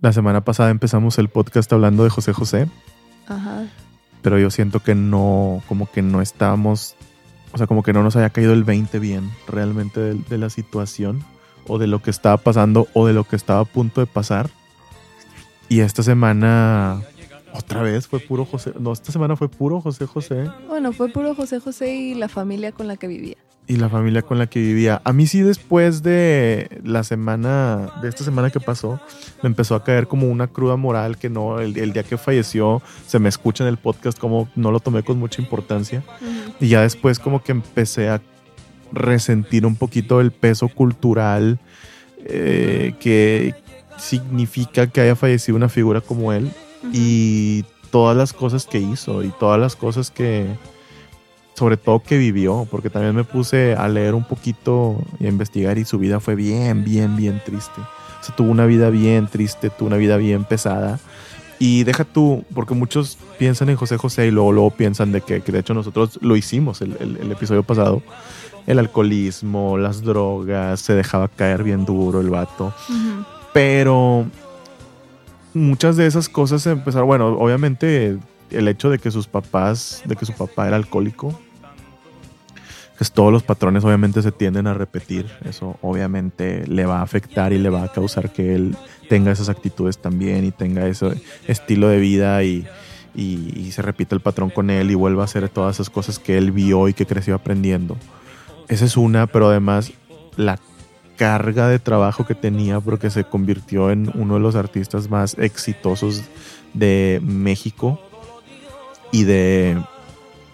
La semana pasada empezamos el podcast hablando de José José, Ajá. pero yo siento que no, como que no estábamos, o sea, como que no nos había caído el 20 bien realmente de, de la situación o de lo que estaba pasando o de lo que estaba a punto de pasar. Y esta semana, otra vez fue puro José, no, esta semana fue puro José José. Bueno, fue puro José José y la familia con la que vivía. Y la familia con la que vivía. A mí sí después de la semana, de esta semana que pasó, me empezó a caer como una cruda moral que no, el, el día que falleció, se me escucha en el podcast como no lo tomé con mucha importancia. Y ya después como que empecé a resentir un poquito el peso cultural eh, que significa que haya fallecido una figura como él y todas las cosas que hizo y todas las cosas que, sobre todo que vivió, porque también me puse a leer un poquito y a investigar y su vida fue bien, bien, bien triste. O sea, tuvo una vida bien triste, tuvo una vida bien pesada. Y deja tú, porque muchos piensan en José José y luego, luego piensan de que, que de hecho nosotros lo hicimos el, el- el episodio pasado. El alcoholismo, las drogas, se dejaba caer bien duro el vato. Pero muchas de esas cosas empezaron, bueno, obviamente el hecho de que sus papás, de que su papá era alcohólico, pues todos los patrones obviamente se tienden a repetir. Eso obviamente le va a afectar y le va a causar que él tenga esas actitudes también y tenga ese estilo de vida y, y- y se repita el patrón con él y vuelva a hacer todas esas cosas que él vio y que creció aprendiendo. Esa es una, pero además la carga de trabajo que tenía porque se convirtió en uno de los artistas más exitosos de México y de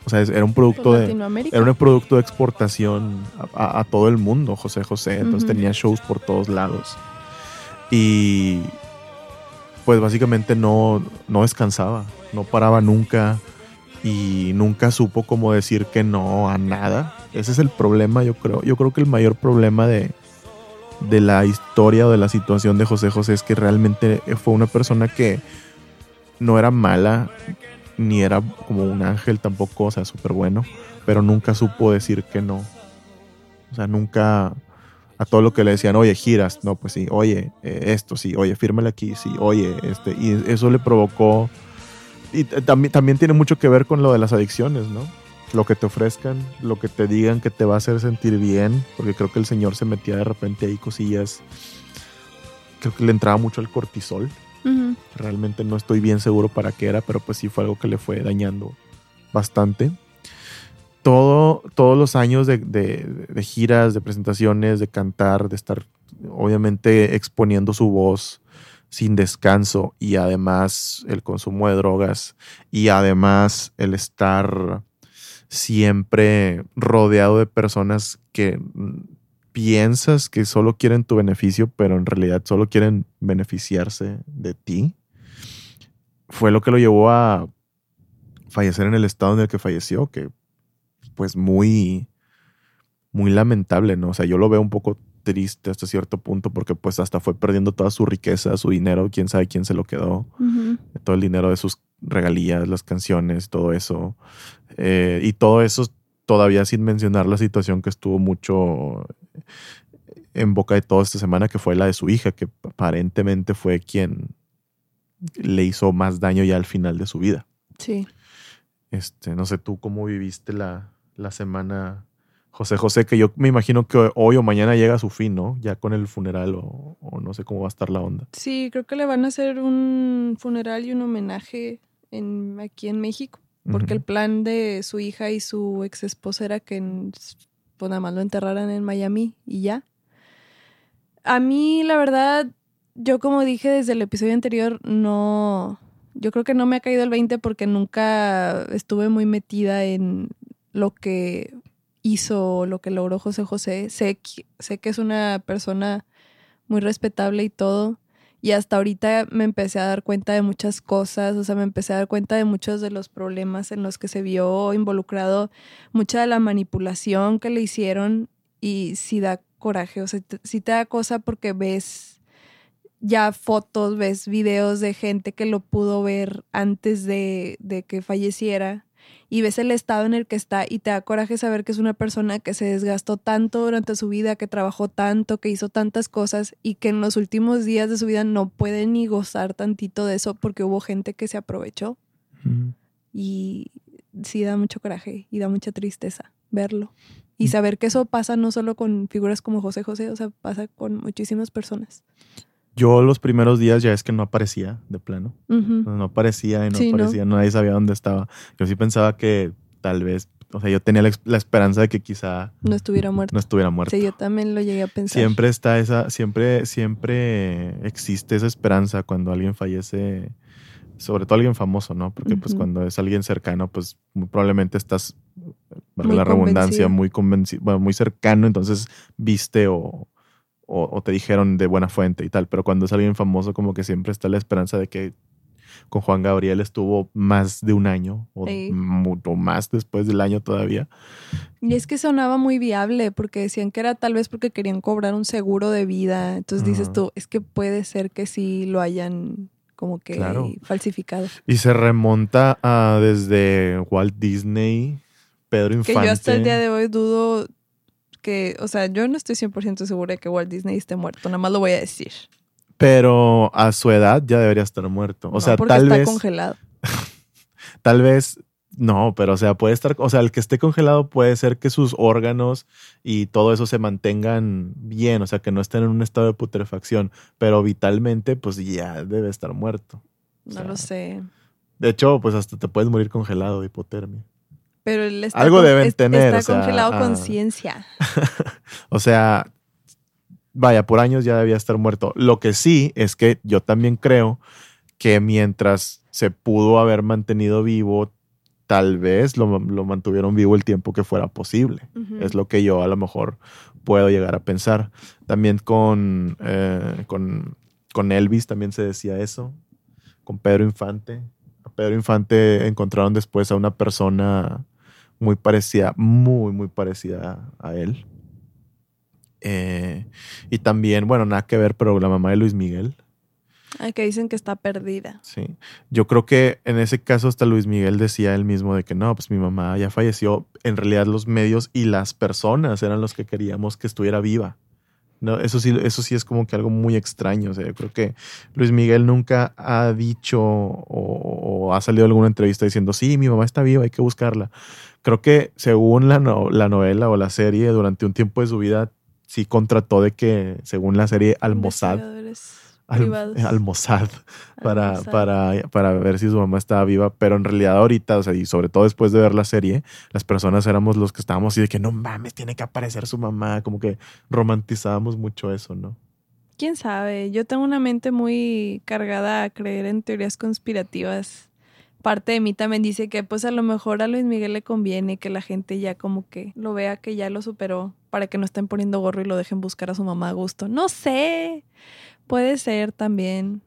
o sea era un producto de era un producto de exportación a, a- a todo el mundo José José. Entonces tenía shows por todos lados. Y pues básicamente no no descansaba no paraba nunca y nunca supo cómo decir que no a nada. Ese es el problema yo creo. Yo creo que el mayor problema de de la historia o de la situación de José José es que realmente fue una persona que no era mala, ni era como un ángel tampoco, o sea, súper bueno, pero nunca supo decir que no. O sea, nunca a todo lo que le decían, oye, giras, no, pues sí, oye, eh, esto sí, oye, fírmale aquí, sí, oye, este, y eso le provocó, y también, también tiene mucho que ver con lo de las adicciones, ¿no? Lo que te ofrezcan, lo que te digan que te va a hacer sentir bien, porque creo que el señor se metía de repente ahí cosillas, creo que le entraba mucho el cortisol, Realmente no estoy bien seguro para qué era, pero pues sí fue algo que le fue dañando bastante. Todo, todos los años de, de- de giras, de presentaciones, de cantar, de estar obviamente exponiendo su voz sin descanso y además el consumo de drogas y además el estar siempre rodeado de personas que piensas que solo quieren tu beneficio, pero en realidad solo quieren beneficiarse de ti, fue lo que lo llevó a fallecer en el estado en el que falleció, que pues muy, muy lamentable, ¿no? O sea, yo lo veo un poco triste hasta cierto punto porque pues hasta fue perdiendo toda su riqueza, su dinero, quién sabe quién se lo quedó todo el dinero de sus regalías, las canciones, todo eso. Eh, y todo eso todavía sin mencionar la situación que estuvo mucho en boca de toda esta semana, que fue la de su hija, que aparentemente fue quien le hizo más daño ya al final de su vida. Sí. Este, no sé tú cómo viviste la, la semana, José José, que yo me imagino que hoy o mañana llega a su fin, ¿no? Ya con el funeral o, o no sé cómo va a estar la onda. Sí, creo que le van a hacer un funeral y un homenaje en, aquí en México. Porque el plan de su hija y su ex esposa era que pues nada más lo enterraran en Miami y ya. A mí, la verdad, yo como dije desde el episodio anterior, no, yo creo que no me ha caído el 20 porque nunca estuve muy metida en lo que hizo, lo que logró José José. Sé, sé que es una persona muy respetable y todo. Y hasta ahorita me empecé a dar cuenta de muchas cosas, o sea, me empecé a dar cuenta de muchos de los problemas en los que se vio involucrado, mucha de la manipulación que le hicieron y sí da coraje, o sea, sí te da cosa porque ves ya fotos, ves videos de gente que lo pudo ver antes de, de que falleciera y ves el estado en el que está y te da coraje saber que es una persona que se desgastó tanto durante su vida, que trabajó tanto, que hizo tantas cosas y que en los últimos días de su vida no puede ni gozar tantito de eso porque hubo gente que se aprovechó. Y sí da mucho coraje y da mucha tristeza verlo. Y saber que eso pasa no solo con figuras como José José, o sea, pasa con muchísimas personas. Yo los primeros días ya es que no aparecía de plano. No aparecía y no aparecía, nadie sabía dónde estaba. Yo sí pensaba que tal vez, o sea, yo tenía la, esperanza de que quizá no estuviera muerto. No estuviera muerto. Sí, yo también lo llegué a pensar. Siempre está esa, siempre, siempre existe esa esperanza cuando alguien fallece, sobre todo alguien famoso, ¿no? Porque pues cuando es alguien cercano, pues muy probablemente estás, para la redundancia, muy convencido, bueno, muy cercano, entonces viste o o, te dijeron de buena fuente y tal, pero cuando es alguien famoso como que siempre está la esperanza de que con Juan Gabriel estuvo más de un año o mucho más después del año todavía. Y es que sonaba muy viable porque decían que era tal vez porque querían cobrar un seguro de vida. Entonces dices tú, es que puede ser que sí lo hayan como que falsificado. Y se remonta a desde Walt Disney, Pedro Infante. Que yo hasta el día de hoy dudo que, o sea, yo no estoy 100% segura de que Walt Disney esté muerto, nada más lo voy a decir. Pero a su edad ya debería estar muerto. O sea, tal está congelado. tal vez no, pero o sea, puede estar, o sea, el que esté congelado puede ser que sus órganos y todo eso se mantengan bien, o sea, que no estén en un estado de putrefacción, pero vitalmente pues ya debe estar muerto. No lo sé. De hecho, pues hasta te puedes morir congelado de hipotermia. Pero él está Algo deben tener. Está congelado con ah. ciencia. o sea, vaya, por años ya debía estar muerto. Lo que sí es que yo también creo que mientras se pudo haber mantenido vivo, tal vez lo, mantuvieron vivo el tiempo que fuera posible. Es lo que yo a lo mejor puedo llegar a pensar. También con, eh, con, con Elvis también se decía eso. Con Pedro Infante. A Pedro Infante encontraron después a una persona muy parecida, muy, muy parecida a él. Eh, y también, bueno, nada que ver, pero la mamá de Luis Miguel. Ay, que dicen que está perdida. Sí. Yo creo que en ese caso hasta Luis Miguel decía él mismo de que no, pues mi mamá ya falleció. En realidad los medios y las personas eran los que queríamos que estuviera viva. No, eso sí, eso sí es como que algo muy extraño. O sea, yo creo que Luis Miguel nunca ha dicho o, ha salido alguna entrevista diciendo, sí, mi mamá está viva, hay que buscarla. Creo que según la, la novela o la serie, durante un tiempo de su vida, sí contrató de que, según la serie al, Mossad para, para, para ver si su mamá estaba viva, pero en realidad ahorita, o sea, y sobre todo después de ver la serie, las personas éramos los que estábamos así de que no mames, tiene que aparecer su mamá, como que romantizábamos mucho eso, ¿no? Quién sabe, yo tengo una mente muy cargada a creer en teorías conspirativas. Parte de mí también dice que pues a lo mejor a Luis Miguel le conviene que la gente ya como que lo vea que ya lo superó para que no estén poniendo gorro y lo dejen buscar a su mamá a gusto. No sé. Puede ser también.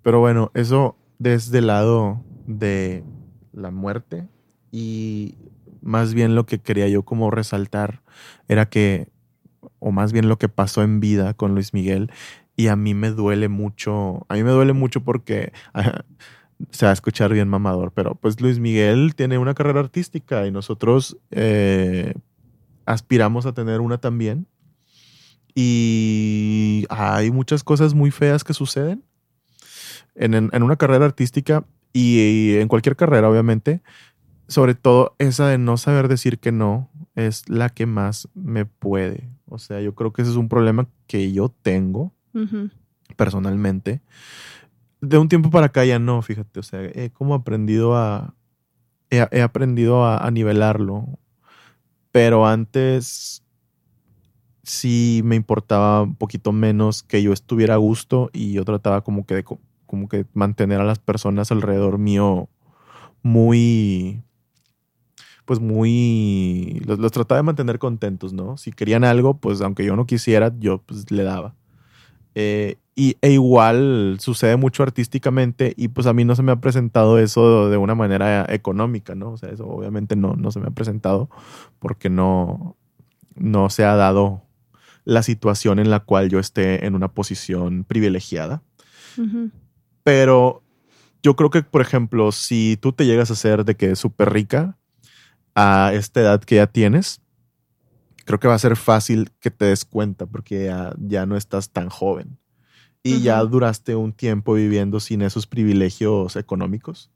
Pero bueno, eso desde el lado de la muerte y más bien lo que quería yo como resaltar era que, o más bien lo que pasó en vida con Luis Miguel y a mí me duele mucho, a mí me duele mucho porque se va a escuchar bien mamador, pero pues Luis Miguel tiene una carrera artística y nosotros eh, aspiramos a tener una también y hay muchas cosas muy feas que suceden en, una carrera artística y, en cualquier carrera, obviamente. Sobre todo esa de no saber decir que no es la que más me puede. O sea, yo creo que ese es un problema que yo tengo personalmente. De un tiempo para acá ya no, fíjate. O sea, he como aprendido a. He, aprendido a nivelarlo. Pero antes sí me importaba un poquito menos que yo estuviera a gusto y yo trataba como que de como que mantener a las personas alrededor mío muy pues muy los, trataba de mantener contentos, ¿no? Si querían algo, pues aunque yo no quisiera, yo pues le daba. Eh, y, e igual sucede mucho artísticamente y pues a mí no se me ha presentado eso de una manera económica, ¿no? O sea, eso obviamente no, no se me ha presentado porque no, no se ha dado la situación en la cual yo esté en una posición privilegiada. Pero yo creo que, por ejemplo, si tú te llegas a ser de que es súper rica a esta edad que ya tienes, creo que va a ser fácil que te des cuenta porque ya, ya no estás tan joven y ya duraste un tiempo viviendo sin esos privilegios económicos.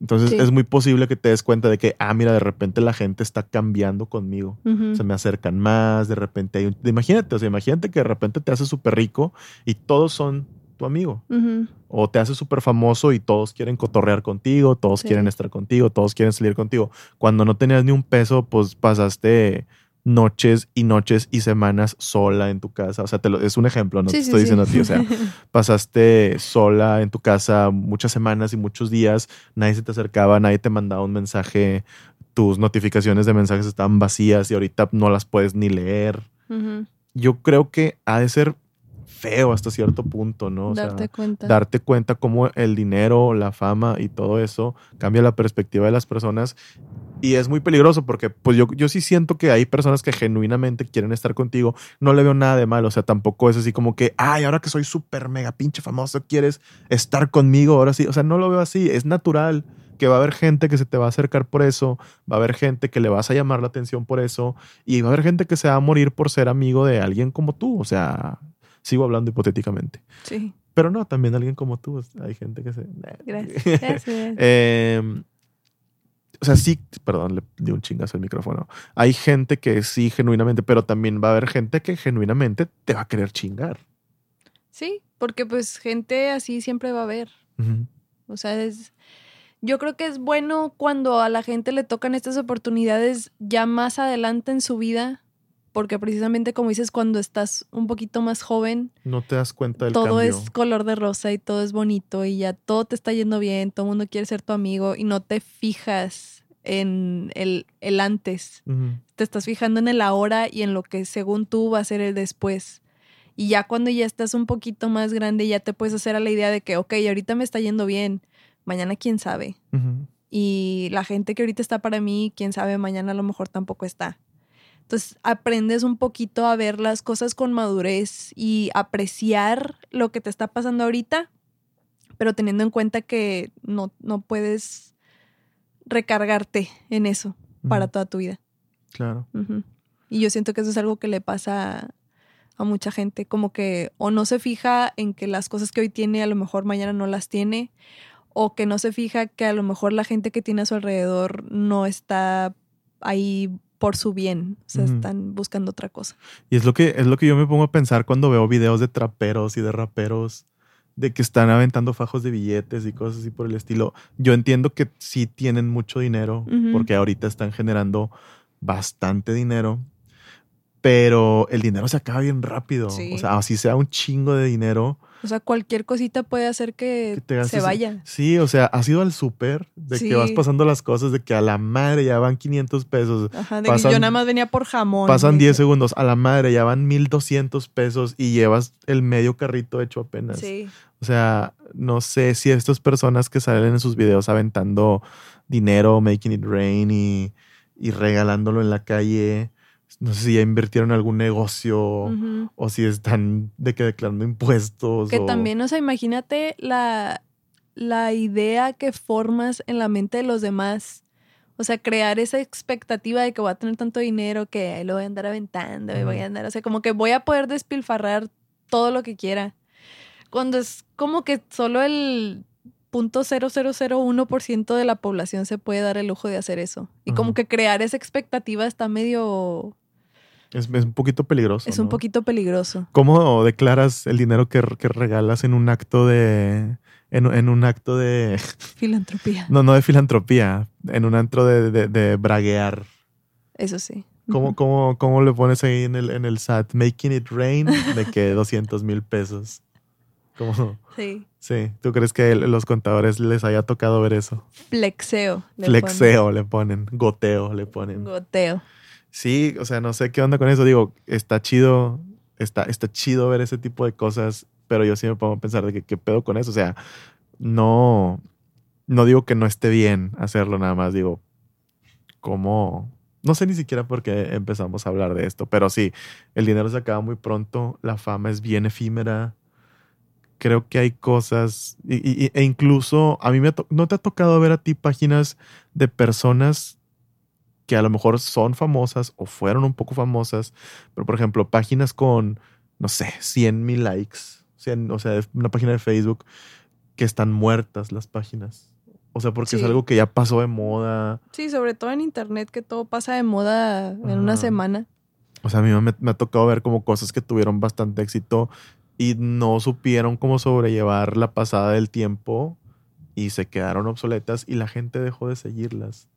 Entonces Sí. es muy posible que te des cuenta de que, ah, mira, de repente la gente está cambiando conmigo. Se me acercan más, de repente hay un... Imagínate, o sea, imagínate que de repente te haces súper rico y todos son tu amigo. O te haces súper famoso y todos quieren cotorrear contigo, todos Sí. quieren estar contigo, todos quieren salir contigo. Cuando no tenías ni un peso, pues pasaste noches y noches y semanas sola en tu casa. O sea, te lo- es un ejemplo, no Sí, te sí, estoy sí. diciendo a ti. O sea, pasaste sola en tu casa muchas semanas y muchos días, nadie se te acercaba, nadie te mandaba un mensaje, tus notificaciones de mensajes estaban vacías y ahorita no las puedes ni leer. Yo creo que ha de ser feo hasta cierto punto, ¿no? O sea, Darte cuenta. darte cuenta cómo el dinero, la fama y todo eso cambia la perspectiva de las personas. Y es muy peligroso porque pues yo, yo sí siento que hay personas que genuinamente quieren estar contigo. No le veo nada de malo. O sea, tampoco es así como que, ay, ahora que soy súper mega pinche famoso, quieres estar conmigo. Ahora sí. O sea, no lo veo así. Es natural que va a haber gente que se te va a acercar por eso. Va a haber gente que le vas a llamar la atención por eso. Y va a haber gente que se va a morir por ser amigo de alguien como tú. O sea, sigo hablando hipotéticamente. Sí. Pero no, también alguien como tú. Hay gente que se. Gracias. Gracias. Eh, o sea, sí, perdón, le di un chingazo al micrófono. Hay gente que sí, genuinamente, pero también va a haber gente que genuinamente te va a querer chingar. Sí, porque pues gente así siempre va a haber. O sea, es, yo creo que es bueno cuando a la gente le tocan estas oportunidades ya más adelante en su vida, porque precisamente como dices, cuando estás un poquito más joven, No te das cuenta del todo cambio. es color de rosa y todo es bonito y ya todo te está yendo bien, todo el mundo quiere ser tu amigo y no te fijas en el, el antes, te estás fijando en el ahora y en lo que según tú va a ser el después. Y ya cuando ya estás un poquito más grande, ya te puedes hacer a la idea de que, ok, ahorita me está yendo bien, mañana quién sabe. Y la gente que ahorita está para mí, quién sabe, mañana a lo mejor tampoco está. Entonces aprendes un poquito a ver las cosas con madurez y apreciar lo que te está pasando ahorita, pero teniendo en cuenta que no, no puedes recargarte en eso para toda tu vida. Claro. Y yo siento que eso es algo que le pasa a mucha gente, como que o no se fija en que las cosas que hoy tiene a lo mejor mañana no las tiene, o que no se fija que a lo mejor la gente que tiene a su alrededor no está ahí por su bien, o sea, están buscando otra cosa. Y es lo que es lo que yo me pongo a pensar cuando veo videos de traperos y de raperos de que están aventando fajos de billetes y cosas así por el estilo. Yo entiendo que sí tienen mucho dinero porque ahorita están generando bastante dinero, pero el dinero se acaba bien rápido. Sí. O sea, así sea un chingo de dinero, O sea, cualquier cosita puede hacer que, que te se vaya. Sí, o sea, has ido al súper de Sí. que vas pasando las cosas de que a la madre ya van 500 pesos. Ajá, de que yo nada más venía por jamón. Pasan de 10 que- segundos, a la madre ya van 1200 pesos y llevas el medio carrito hecho apenas. Sí. O sea, no sé si estas personas que salen en sus videos aventando dinero, making it rain y, y regalándolo en la calle, no sé si ya invirtieron en algún negocio o si están de que declarando impuestos. Que o- también, o sea, imagínate la, la idea que formas en la mente de los demás. O sea, crear esa expectativa de que voy a tener tanto dinero que lo voy a andar aventando y voy a andar, o sea, como que voy a poder despilfarrar todo lo que quiera. Cuando es como que solo el punto .0001% de la población se puede dar el lujo de hacer eso. Y como que crear esa expectativa está medio... Es, es un poquito peligroso. es un poquito peligroso. ¿Cómo declaras el dinero que, que regalas en un acto de... En, en un acto de... Filantropía. No, no de filantropía, en un antro de, de, de braguear. Eso sí. ¿Cómo, cómo, cómo le pones ahí en el, en el SAT? Making it rain de que 200 mil pesos. ¿Cómo? Sí. Sí, ¿tú crees que los contadores les haya tocado ver eso? Flexeo. le Flexeo le ponen, goteo le ponen. ponen. Goteo. Sí, o sea, no sé qué onda con eso. Digo, está chido, está, está chido ver ese tipo de cosas, pero yo sí me pongo a pensar de que qué pedo con eso. O sea, no, no digo que no esté bien hacerlo nada más, digo, ¿cómo? No sé ni siquiera por qué empezamos a hablar de esto, pero sí, el dinero se acaba muy pronto, la fama es bien efímera creo que hay cosas, y- y- e incluso a mí me no te ha tocado ver a ti páginas de personas que a lo mejor son famosas o fueron un poco famosas, pero por ejemplo, páginas con, no sé, 100 mil likes, 100, o sea, una página de Facebook que están muertas las páginas. O sea, porque es algo que ya pasó de moda. Sí, sobre todo en internet, que todo pasa de moda en una semana. O sea, a mí me, me ha tocado ver como cosas que tuvieron bastante éxito y no supieron cómo sobrellevar la pasada del tiempo y se quedaron obsoletas y la gente dejó de seguirlas.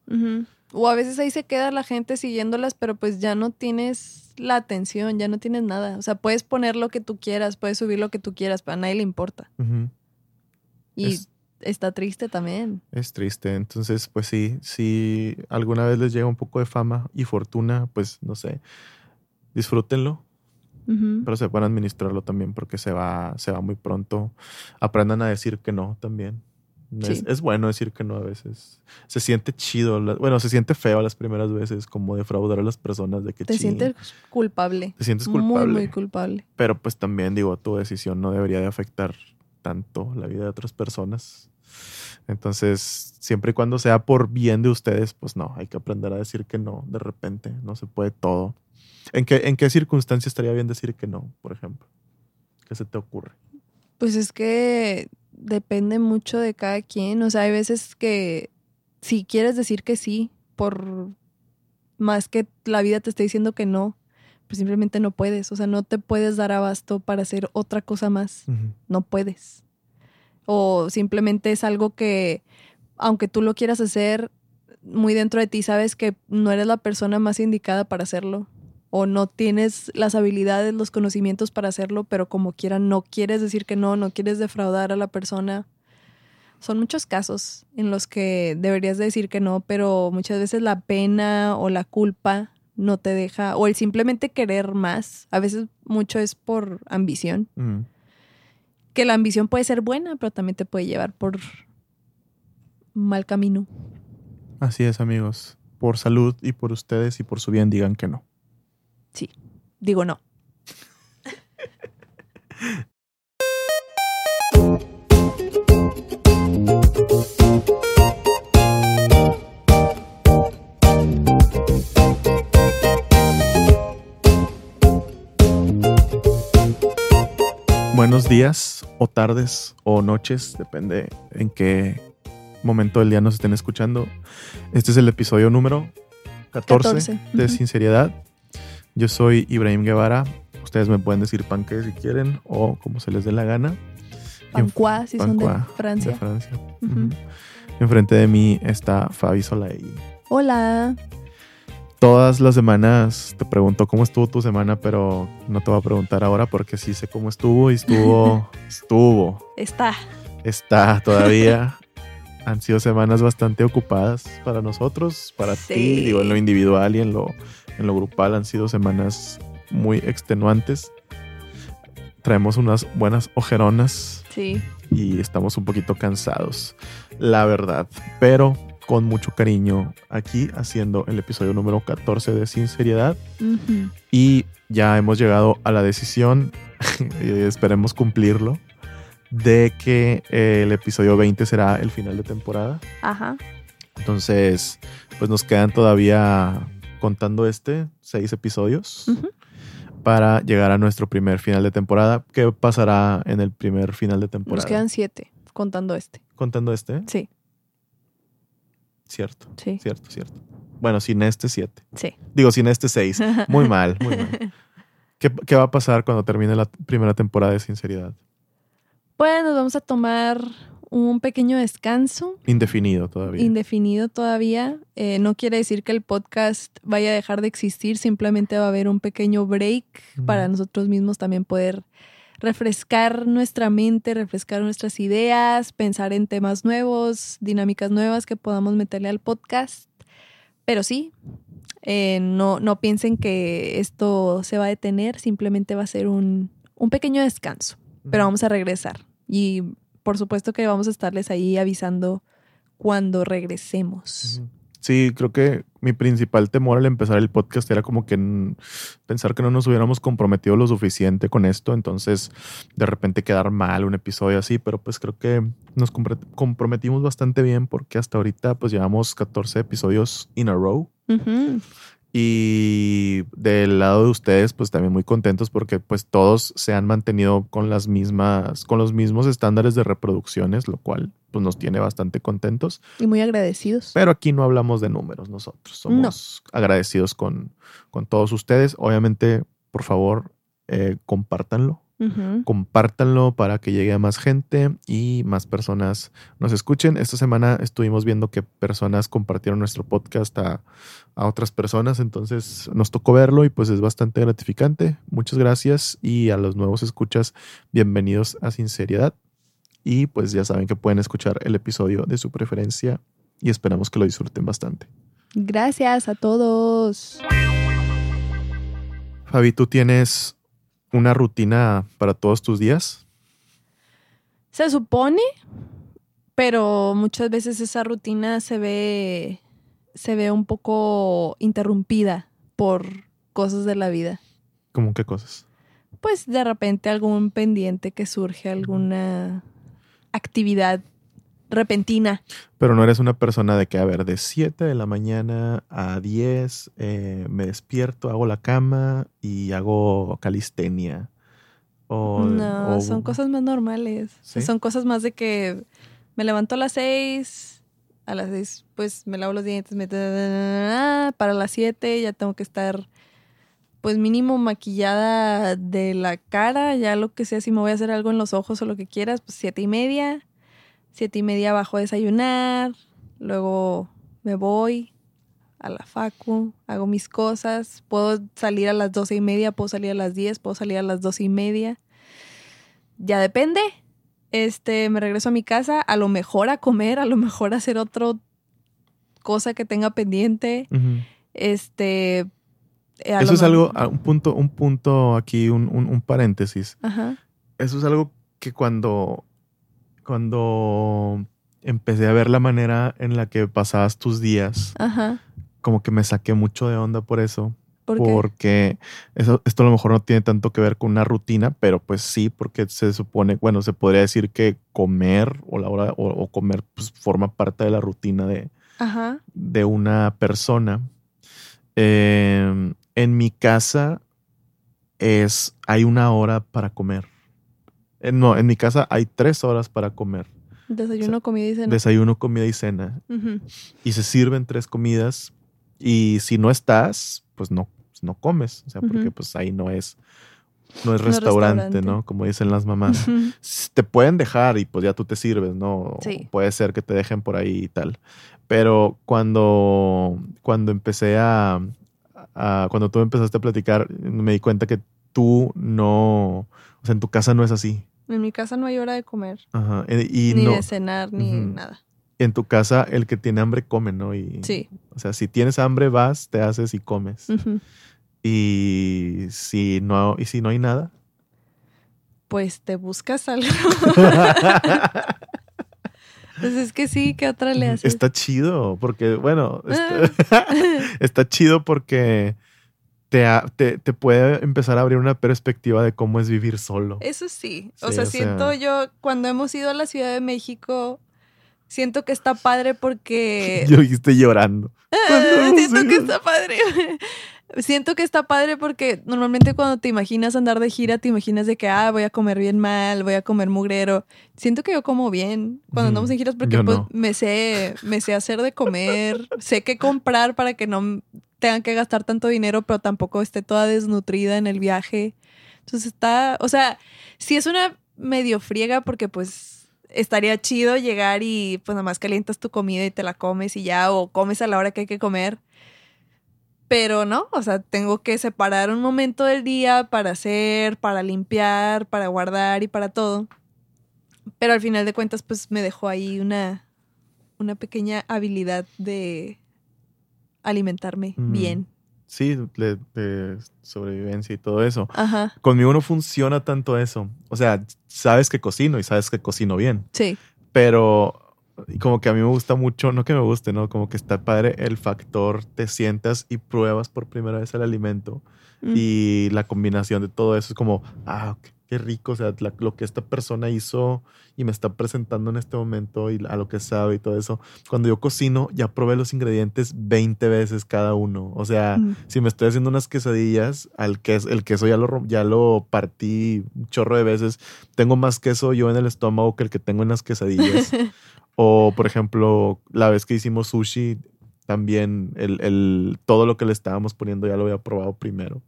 O a veces ahí se queda la gente siguiéndolas, pero pues ya no tienes la atención, ya no tienes nada. O sea, puedes poner lo que tú quieras, puedes subir lo que tú quieras, pero a nadie le importa. Y Es- está triste también. Es triste. Entonces, pues sí, si alguna vez les llega un poco de fama y fortuna, pues no sé, disfrútenlo, Ujú. pero sepan administrarlo también porque se va, se va muy pronto. Aprendan a decir que no también. Es, bueno decir que no a veces. Se siente chido, bueno, se siente feo las primeras veces, como defraudar a las personas de que Te sientes culpable. te sientes Muy, culpable. muy culpable. Pero pues también digo, tu decisión no debería de afectar tanto la vida de otras personas. Entonces, siempre y cuando sea por bien de ustedes, pues no, hay que aprender a decir que no de repente, no se puede todo. ¿En qué, en qué circunstancia estaría bien decir que no, por ejemplo? ¿Qué se te ocurre? Pues es que depende mucho de cada quien. O sea, hay veces que si quieres decir que sí, por más que la vida te esté diciendo que no, pues simplemente no puedes. O sea, no te puedes dar abasto para hacer otra cosa más. No puedes. O simplemente es algo que, aunque tú lo quieras hacer, muy dentro de ti sabes que no eres la persona más indicada para hacerlo. O no tienes las habilidades, los conocimientos para hacerlo, pero como quiera no quieres decir que no, no quieres defraudar a la persona. Son muchos casos en los que deberías de decir que no, pero muchas veces la pena o la culpa no te deja, o el simplemente querer más. A veces mucho es por ambición Ujú. que la ambición puede ser buena, pero también te puede llevar por mal camino. Así es, amigos. Por salud y por ustedes y por su bien, digan que no. Digo no. Buenos días o tardes o noches, depende en qué momento del día nos estén escuchando. Este es el episodio número 14, 14, de. Sinceridad. Yo soy Ibrahim Guevara. Ustedes me pueden decir panque si quieren o como se les dé la gana. Pancuá, si son de Francia. De Francia. Enfrente de mí está Fabi Solay. Hola. Todas las semanas te pregunto cómo estuvo tu semana, pero no te voy a preguntar ahora porque sí sé cómo estuvo y estuvo, estuvo, Está. está todavía. Han sido semanas bastante ocupadas para nosotros, para ti, digo, en lo individual y en lo, en lo grupal han sido semanas muy extenuantes. Traemos unas buenas ojeronas Sí. y estamos un poquito cansados, la verdad, pero con mucho cariño aquí haciendo el episodio número 14 de Sinceridad y ya hemos llegado a la decisión, y esperemos cumplirlo, de que eh, el episodio 20 será el final de temporada. Ajá. Entonces, pues nos quedan todavía, contando este, seis episodios para llegar a nuestro primer final de temporada. ¿Qué pasará en el primer final de Nos temporada? quedan siete, contando este. Contando este. Sí, Cierto, sí, cierto, cierto. Bueno, sin este 7. sí. Digo, sin este 6. Muy mal, muy mal. ¿Qué, qué va a pasar cuando termine la primera temporada de Sinceridad? Pues nos vamos a tomar un pequeño descanso. Indefinido todavía. indefinido todavía. Eh, no quiere decir que el podcast vaya a dejar de existir, simplemente va a haber un pequeño break para nosotros mismos también poder refrescar nuestra mente, refrescar nuestras ideas, pensar en temas nuevos, dinámicas nuevas que podamos meterle al podcast. Pero sí, eh, no, no piensen que esto se va a detener, simplemente va a ser un, un pequeño descanso pero vamos a regresar. Y por supuesto que vamos a estarles ahí avisando cuando regresemos. Sí, creo que mi principal temor al empezar el podcast era como que pensar que no nos hubiéramos comprometido lo suficiente con esto, entonces de repente quedar mal un episodio así, pero pues creo que nos comprometimos bastante bien porque hasta ahorita pues llevamos 14 episodios in a row Ujú. Y del lado de ustedes pues también muy contentos porque pues todos se han mantenido con las mismas, con los mismos estándares de reproducciones, lo cual pues nos tiene bastante contentos. Y muy agradecidos. Pero aquí no hablamos de números nosotros. Somos agradecidos con, con todos ustedes. Obviamente, por favor, eh, compártanlo. Compártanlo para que llegue a más gente y más personas nos escuchen. Esta semana estuvimos viendo que personas compartieron nuestro podcast a, a otras personas. Entonces nos tocó verlo y pues es bastante gratificante. Muchas gracias. Y a los nuevos escuchas, bienvenidos a Sinceridad. Y pues ya saben que pueden escuchar el episodio de su preferencia y esperamos que lo disfruten bastante. Gracias a todos. Fabi, ¿tú tienes una rutina para todos tus días? Se supone, pero muchas veces esa rutina se ve se ve un poco interrumpida por cosas de la vida. ¿Cómo qué cosas? Pues de repente algún pendiente que surge, alguna actividad repentina. Pero no eres una persona de que, a ver, de 7 de la mañana a 10 eh, me despierto, hago la cama y hago calistenia. O, no, o- son cosas más normales. Son cosas más de que me levanto a las seis, a las seis pues me lavo los dientes, me... para las siete ya tengo que estar pues mínimo maquillada de la cara, ya lo que sea, si me voy a hacer algo en los ojos o lo que quieras, pues siete y media, siete y media bajo a desayunar, luego me voy a la facu, hago mis cosas, puedo salir a las doce y media, puedo salir a las diez, puedo salir a las doce y media, ya depende. Este, me regreso a mi casa, a lo mejor a comer, a lo mejor a hacer otra cosa que tenga pendiente. Este. Eso es algo, ah, un punto, un punto aquí, un, un- un paréntesis. Ajá. Eso es algo que cuando, cuando empecé a ver la manera en la que pasabas tus días, Ajá. como que me saqué mucho de onda por eso. Porque eso, esto a lo mejor no tiene tanto que ver con una rutina, pero pues sí, porque se supone, bueno, se podría decir que comer o la hora o, o comer pues, forma parte de la rutina de, Ajá. de una persona. Eh, en mi casa es hay una hora para comer. Eh, no, en mi casa hay tres horas para comer. Desayuno, comida y cena. Desayuno, comida y cena. Ujú. Y se sirven tres comidas. Y si no estás, pues no, no comes. O sea, porque Ujú. pues ahí no es, no es No es restaurante, restaurante. ¿no? Como dicen las mamás. Ujú. S- Te pueden dejar y pues ya tú te sirves, ¿no? Sí. Puede ser que te dejen por ahí y tal. Pero cuando, cuando empecé a, a- Cuando tú empezaste a platicar, me di cuenta que tú no... O sea, en tu casa no es así. En mi casa no hay hora de comer. Ajá. E- Y, ni no... de cenar, ni nada. En tu casa el que tiene hambre come, ¿no? Y, Sí. O sea, si tienes hambre vas, te haces y comes. Y si no, y si no hay nada. Pues te buscas algo. pues es que sí, ¿qué otra le haces? Está chido, porque, bueno, está, está chido porque te, te, te puede empezar a abrir una perspectiva de cómo es vivir solo. Eso sí. O Sí, sea, o siento sea- yo, cuando hemos ido a la Ciudad de México, siento que está padre porque. Yo dijiste llorando. Siento que está padre. siento que está padre porque normalmente cuando te imaginas andar de gira, te imaginas de que, ah, voy a comer bien mal, voy a comer mugrero. Siento que yo como bien cuando andamos en giras porque pues me sé, me sé hacer de comer, sé qué comprar para que no tengan que gastar tanto dinero, pero tampoco esté toda desnutrida en el viaje. Entonces está, o sea, sí es una medio friega porque pues estaría chido llegar y pues nada más calientas tu comida y te la comes y ya, o comes a la hora que hay que comer. Pero no, o sea, tengo que separar un momento del día para hacer, para limpiar, para guardar y para todo. Pero al final de cuentas, pues me dejó ahí una, una pequeña habilidad de alimentarme Mm. bien. Sí, de, de sobrevivencia y todo eso. Ajá, Conmigo no funciona tanto eso. O sea, sabes que cocino y sabes que cocino bien. sí. Pero como que a mí me gusta mucho, no que me guste, ¿no? Como que está padre el factor, te sientas y pruebas por primera vez el alimento Mm. y la combinación de todo eso es como, ah, ok, qué rico, o sea, la- lo que esta persona hizo y me está presentando en este momento y a lo que sabe y todo eso. Cuando yo cocino, ya probé los ingredientes 20 veces cada uno. O sea, Mm. si me estoy haciendo unas quesadillas, al queso, el queso ya lo, ya lo partí un chorro de veces. Tengo más queso yo en el estómago que el que tengo en las quesadillas. o, por ejemplo, la vez que hicimos sushi, también el, el- todo lo que le estábamos poniendo ya lo había probado primero.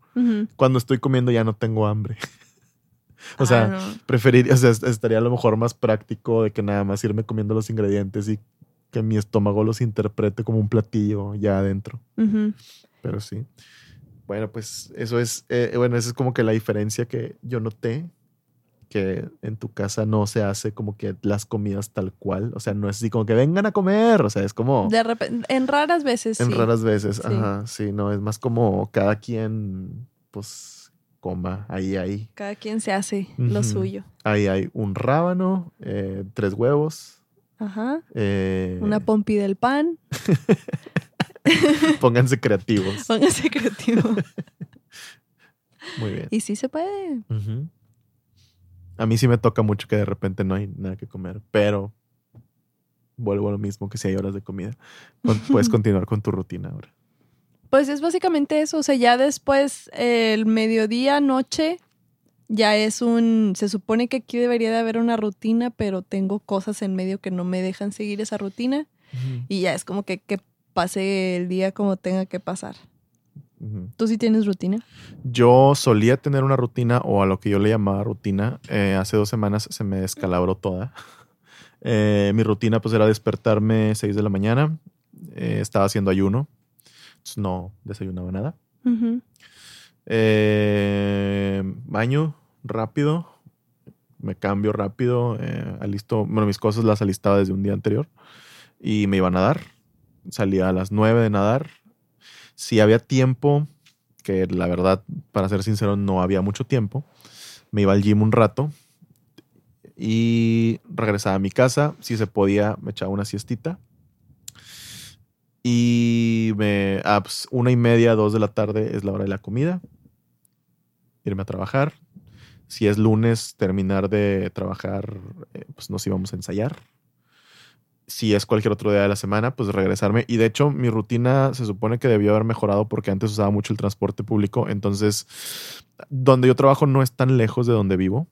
Cuando estoy comiendo ya no tengo hambre. o Ah, sea, no. preferiría, o sea, est- estaría a lo mejor más práctico de que nada más irme comiendo los ingredientes y que mi estómago los interprete como un platillo ya adentro. Ujú. Pero sí. Bueno, pues eso es, eh, bueno, esa es como que la diferencia que yo noté, que en tu casa no se hace como que las comidas tal cual, o sea, no es así como que vengan a comer, o sea, es como De repente, en raras veces en sí. raras veces, Sí. ajá, sí, no, es más como cada quien, pues, coma, ahí hay, Cada quien se hace lo suyo. ahí hay un rábano, eh, tres huevos, Ajá. eh, Una pompi del pan. pónganse creativos, Póngase creativo. muy bien. y sí se puede. A mí sí me toca mucho que de repente no hay nada que comer, pero vuelvo a lo mismo que si hay horas de comida. Puedes continuar con tu rutina ahora. Pues es básicamente eso. O sea, ya después, el mediodía, noche, ya es un. Se supone que aquí debería de haber una rutina, pero tengo cosas en medio que no me dejan seguir esa rutina. Y ya es como que, que pase el día como tenga que pasar. ¿Tú sí tienes rutina? Yo solía tener una rutina, o a lo que yo le llamaba rutina. eh, hace dos semanas se me descalabró toda. Eh, mi rutina pues era despertarme 6 de la mañana. eh, estaba haciendo ayuno. No desayunaba nada. Eh, baño rápido. Me cambio rápido. eh, alisto, bueno, mis cosas las alistaba desde un día anterior. Y me iba a nadar. Salía a las 9 de nadar. Si había tiempo, que la verdad, para ser sincero, no había mucho tiempo, me iba al gym un rato. Y regresaba a mi casa. Si se podía, me echaba una siestita. Y me, ah, pues, una y media, dos de la tarde es la hora de la comida. Irme a trabajar. Si es lunes, terminar de trabajar, eh, pues nos íbamos a ensayar. Si es cualquier otro día de la semana, pues regresarme. Y de hecho, mi rutina se supone que debió haber mejorado porque antes usaba mucho el transporte público. Entonces, donde yo trabajo no es tan lejos de donde vivo.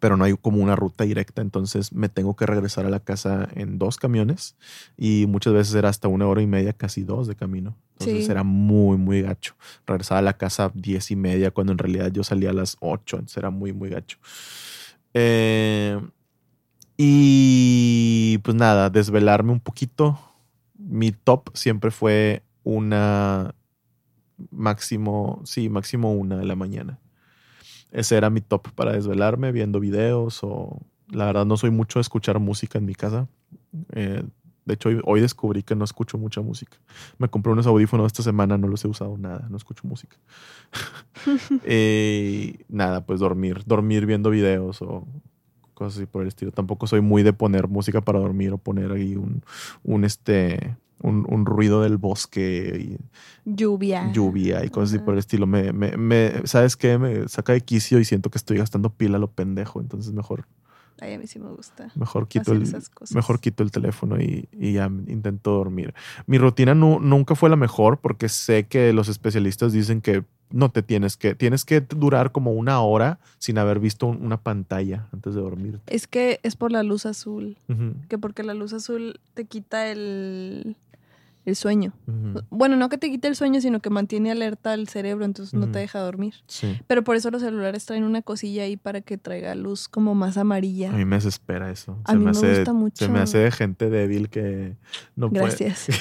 Pero no hay como una ruta directa, entonces me tengo que regresar a la casa en dos camiones y muchas veces era hasta una hora y media, casi dos de camino. Entonces Sí. era muy, muy gacho. Regresaba a la casa a diez y media cuando en realidad yo salía a las ocho, entonces era muy, muy gacho. Eh, y pues nada, desvelarme un poquito. Mi top siempre fue una máximo, sí, máximo una de la mañana. Ese era mi top para desvelarme, viendo videos o... La verdad no soy mucho de escuchar música en mi casa. Eh, de hecho, hoy, hoy descubrí que no escucho mucha música. Me compré unos audífonos esta semana, no los he usado nada, no escucho música. Eh, nada, pues dormir, dormir viendo videos o cosas así por el estilo. Tampoco soy muy de poner música para dormir o poner ahí un, un este, un, un ruido del bosque y Lluvia. lluvia y cosas así por el estilo. Me, me, me- ¿sabes qué? Me saca de quicio y siento que estoy gastando pila a lo pendejo. Entonces mejor, Ay, a mí sí me gusta. mejor quito el, mejor quito el teléfono y, y ya intento dormir. Mi rutina nu- nunca fue la mejor porque sé que los especialistas dicen que no te tienes que, tienes que durar como una hora sin haber visto un- una pantalla antes de dormir. Es que es por la luz azul. Que porque la luz azul te quita el, el sueño. Bueno, no que te quite el sueño, sino que mantiene alerta al cerebro, entonces no te deja dormir. Sí. Pero por eso los celulares traen una cosilla ahí para que traiga luz como más amarilla. A mí me desespera eso. A mí me hace, gusta mucho. Se me hace de gente débil que no puede. Gracias.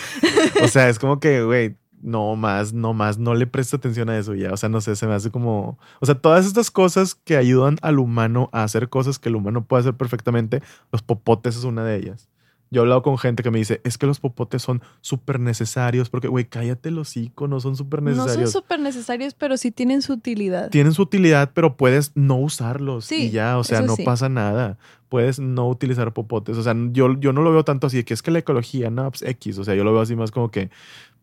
O sea, es como que, güey, no más, no más, no le presta atención a eso ya. O sea, no sé, se me hace como. O sea, todas estas cosas que ayudan al humano a hacer cosas que el humano puede hacer perfectamente, los popotes es una de ellas. Yo he hablado con gente que me dice, es que los popotes son súper necesarios, porque, güey, cállate los hocico, no son súper No necesarios. son súper necesarios, pero sí tienen su utilidad. Tienen su utilidad, pero puedes no usarlos Sí, y ya, o sea, no sí. pasa nada. Puedes no utilizar popotes, o sea, yo, yo no lo veo tanto así que es que la ecología, no, pues X, o sea, yo lo veo así más como que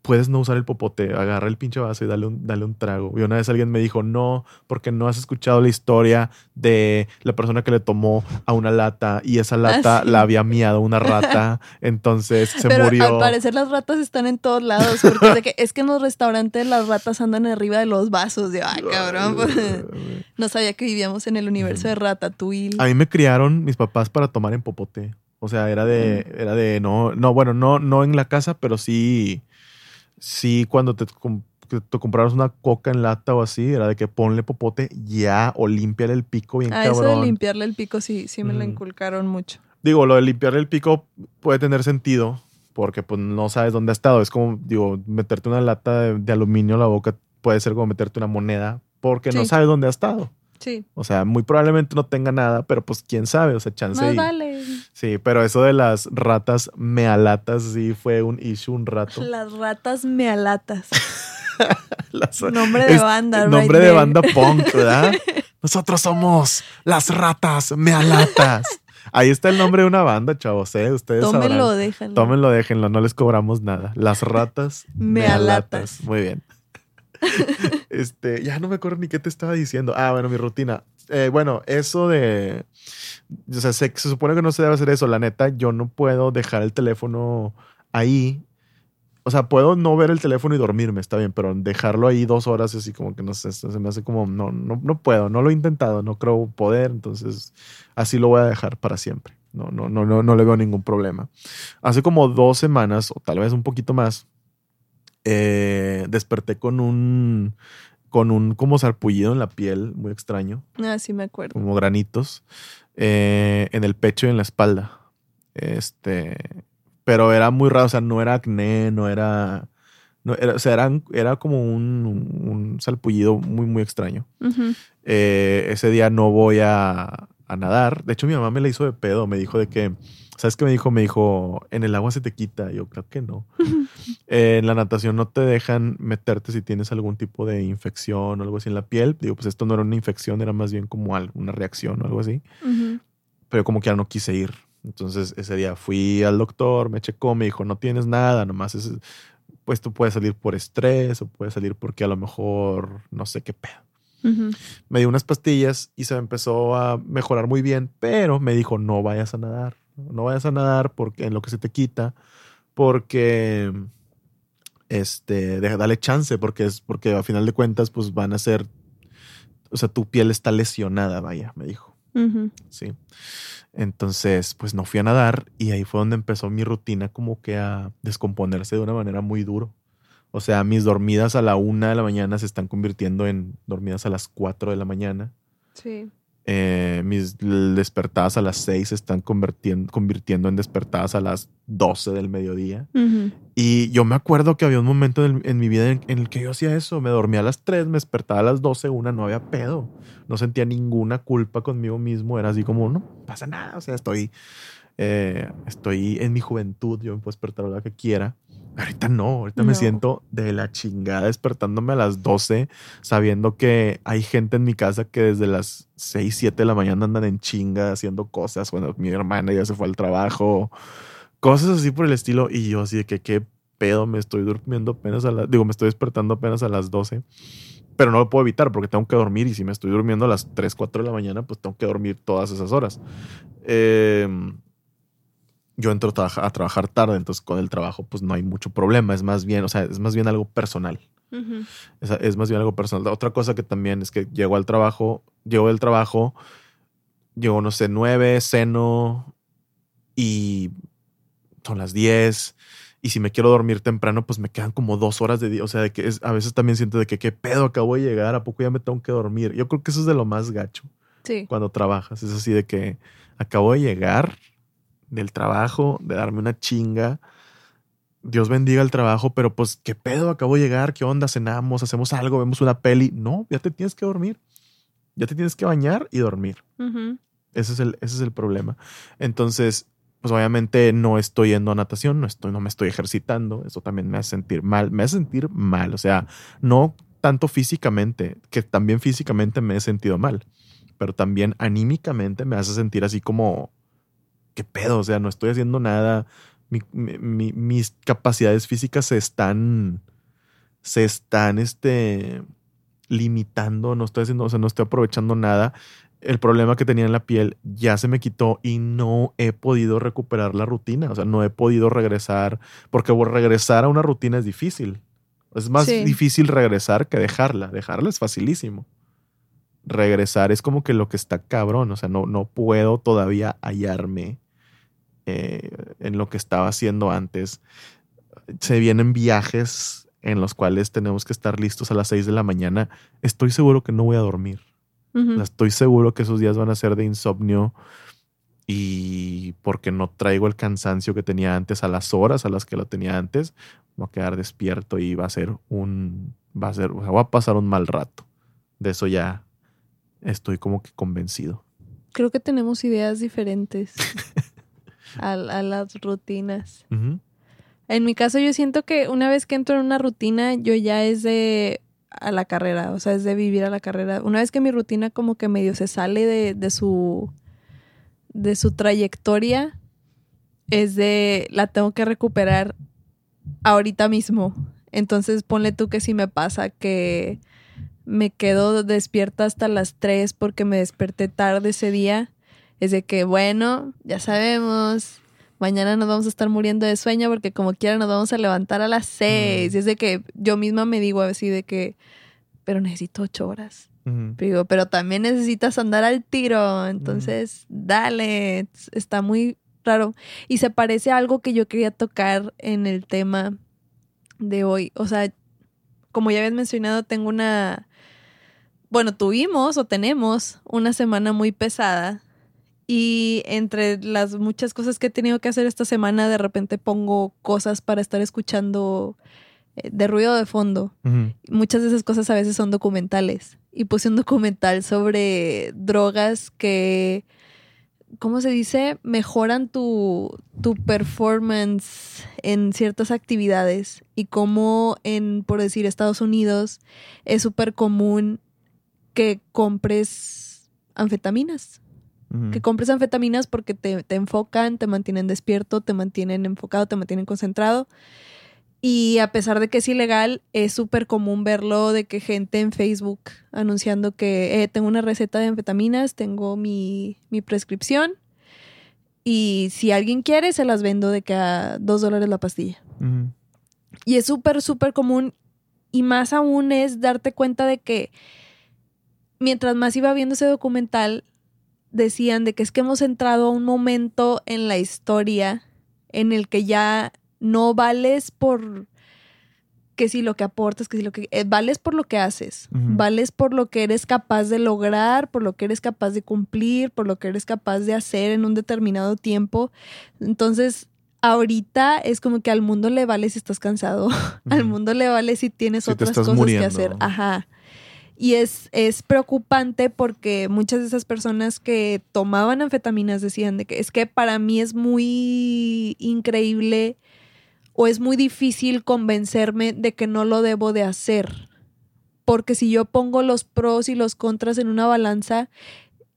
puedes no usar el popote, agarra el pinche vaso y dale un, dale un trago. Y una vez alguien me dijo, no, porque no has escuchado la historia de la persona que le tomó a una lata y esa lata sí. la había miado una rata, entonces se pero murió. al parecer las ratas están en todos lados, porque es, de que, es que en los restaurantes las ratas andan arriba de los vasos. De, cabrón, pues, no sabía que vivíamos en el universo de Ratatouille. A mí me criaron mis papás para tomar en popote. O sea, era de, era de, no, no, bueno, no, no en la casa, pero sí, sí cuando te, te compraras una coca en lata o así, era de que ponle popote ya o límpiale el pico bien Ah, eso de cabrón. limpiarle el pico sí, sí me lo inculcaron mucho. Digo, lo de limpiarle el pico puede tener sentido porque pues no sabes dónde ha estado. Es como, digo, meterte una lata de, de aluminio en la boca puede ser como meterte una moneda porque no sabes dónde ha estado. Sí, O sea, muy probablemente no tenga nada, pero pues quién sabe, o sea, chance. más y- vale. Sí, pero eso de las ratas mealatas sí fue un issue un rato. Las ratas mealatas. Las- Nombre de es- banda, Nombre right de there. banda punk, ¿verdad? Nosotros somos las ratas mealatas. Ahí está el nombre de una banda, chavos, ¿eh? Ustedes Tómenlo, sabrán. déjenlo. Tómenlo, déjenlo, no les cobramos nada. Las ratas mealatas. Mealatas. Muy bien. Este, ya no me acuerdo ni qué te estaba diciendo. Ah, bueno, mi rutina. Eh, bueno, eso de. O sea, se, se supone que no se debe hacer eso. La neta, yo no puedo dejar el teléfono ahí. O sea, puedo no ver el teléfono y dormirme, está bien, pero dejarlo ahí dos horas así como que no sé, se me hace como, no, no, no puedo, no lo he intentado, no creo poder, entonces así lo voy a dejar para siempre. No, no, no, no, no le veo ningún problema. Hace como dos semanas, o tal vez un poquito más, eh, desperté con un, con un como sarpullido en la piel, muy extraño Ah, sí me acuerdo. como granitos eh, en el pecho y en la espalda. Este, pero era muy raro, o sea, no era acné, no era, no era o sea, eran- era como un, un salpullido muy, muy extraño. Eh, ese día no voy a, a nadar. De hecho, mi mamá me la hizo de pedo, me dijo de que, ¿sabes qué me dijo? Me dijo, en el agua se te quita. Yo creo que no. Eh, en la natación no te dejan meterte si tienes algún tipo de infección o algo así en la piel. Digo, pues esto no era una infección, era más bien como una reacción o algo así. Pero como que ya no quise ir. Entonces ese día fui al doctor, me checó, me dijo, no tienes nada, nomás es, pues tú puedes salir por estrés o puedes salir porque a lo mejor no sé qué pedo. Me dio unas pastillas y se me empezó a mejorar muy bien, pero me dijo, no vayas a nadar, no vayas a nadar porque en lo que se te quita, porque este, deja- dale chance, porque es porque a final de cuentas, pues van a ser, o sea, tu piel está lesionada, vaya, me dijo. Sí. Entonces, pues no fui a nadar y ahí fue donde empezó mi rutina como que a descomponerse de una manera muy duro. O sea, mis dormidas a la una de la mañana se están convirtiendo en dormidas a las cuatro de la mañana. Sí. Eh, mis despertadas a las seis se están convirtiendo, convirtiendo en despertadas a las 12 del mediodía. Y yo me acuerdo que había un momento en, en mi vida en, en el que yo hacía eso. Me dormía a las 3, me despertaba a las 12, una, no había pedo. No sentía ninguna culpa conmigo mismo. Era así como, no pasa nada. O sea, estoy, eh, estoy en mi juventud. Yo me puedo despertar a la hora que quiera. Ahorita no, ahorita me siento de la chingada despertándome a las 12, sabiendo que hay gente en mi casa que desde las 6, 7 de la mañana andan en chinga haciendo cosas. Bueno, mi hermana ya se fue al trabajo, cosas así por el estilo. Y yo así de que qué pedo, me estoy durmiendo apenas a las, digo, me estoy despertando apenas a las 12. Pero no lo puedo evitar porque tengo que dormir y si me estoy durmiendo a las 3, 4 de la mañana, pues tengo que dormir todas esas horas. Eh, yo entro a, trabaja- a trabajar tarde, entonces con el trabajo pues no hay mucho problema, es más bien, o sea, es más bien algo personal. Es, es más bien algo personal. Otra cosa que también es que llego al trabajo, llego del trabajo, llego, no sé, nueve, ceno y son las 10. Y si me quiero dormir temprano, pues me quedan como dos horas de día. O sea, de que es- a veces también siento de que qué pedo acabo de llegar, ¿a poco ya me tengo que dormir? Yo creo que eso es de lo más gacho Sí. cuando trabajas. Es así de que acabo de llegar del trabajo, de darme una chinga. Dios bendiga el trabajo, pero pues, ¿qué pedo? Acabo de llegar, ¿qué onda? Cenamos, hacemos algo, vemos una peli. No, ya te tienes que dormir. Ya te tienes que bañar y dormir. Ese es el, ese es el problema. Entonces, pues obviamente no estoy yendo a natación, no, estoy, no me estoy ejercitando, eso también me hace sentir mal, me hace sentir mal, o sea, no tanto físicamente, que también físicamente me he sentido mal, pero también anímicamente me hace sentir así como, ¿qué pedo? O sea, no estoy haciendo nada, mis capacidades físicas se están, se están, este, limitando, no estoy haciendo, o sea, no estoy aprovechando nada el problema que tenía en la piel ya se me quitó y no he podido recuperar la rutina. O sea, no he podido regresar, porque regresar a una rutina es difícil. Es más difícil regresar que dejarla. Dejarla es facilísimo. Regresar es como que lo que está cabrón. O sea, no, no puedo todavía hallarme eh, en lo que estaba haciendo antes. Se vienen viajes en los cuales tenemos que estar listos a las 6 de la mañana. Estoy seguro que no voy a dormir Estoy seguro que esos días van a ser de insomnio y porque no traigo el cansancio que tenía antes a las horas a las que lo tenía antes, voy a quedar despierto y va a ser un, va a ser, o sea, voy a pasar un mal rato. De eso ya estoy como que convencido. Creo que tenemos ideas diferentes a, las rutinas. En mi caso yo siento que una vez que entro en una rutina, yo ya es de, a la carrera, o sea, es de vivir a la carrera. Una vez que mi rutina como que medio se sale de, de su de su trayectoria, es de la tengo que recuperar ahorita mismo. Entonces ponle tú que si me pasa que me quedo despierta hasta las 3 porque me desperté tarde ese día, es de que bueno, ya sabemos, mañana nos vamos a estar muriendo de sueño porque como quiera nos vamos a levantar a las seis. Y es de que yo misma me digo así de que, pero necesito ocho horas. Digo, pero también necesitas andar al tiro. Entonces, dale. Está muy raro. Y se parece a algo que yo quería tocar en el tema de hoy. O sea, como ya habías mencionado, tengo una... Bueno, tuvimos o tenemos una semana muy pesada y entre las muchas cosas que he tenido que hacer esta semana, de repente pongo cosas para estar escuchando eh, de ruido de fondo. Muchas de esas cosas a veces son documentales. Y puse un documental sobre drogas que, ¿cómo se dice? Mejoran tu, tu performance en ciertas actividades. Y cómo en, por decir, Estados Unidos es súper común que compres anfetaminas que compres anfetaminas porque te, enfocan, te mantienen despierto, te mantienen enfocado, te mantienen concentrado. Y a pesar de que es ilegal, es súper común verlo de que gente en Facebook anunciando que eh, tengo una receta de anfetaminas, tengo mi, prescripción y si alguien quiere, se las vendo de que a dos dólares la pastilla. Y es súper, súper común y más aún es darte cuenta de que mientras más iba viendo ese documental, decían de que es que hemos entrado a un momento en la historia en el que ya no vales por que si lo que aportas, que si lo que eh, vales por lo que haces, vales por lo que eres capaz de lograr, por lo que eres capaz de cumplir, por lo que eres capaz de hacer en un determinado tiempo. Entonces, ahorita es como que al mundo le vale si estás cansado, al mundo le vale si tienes otras cosas que hacer. Ajá. Y es, es preocupante porque muchas de esas personas que tomaban anfetaminas decían de que es que para mí es muy increíble o es muy difícil convencerme de que no lo debo de hacer. Porque si yo pongo los pros y los contras en una balanza,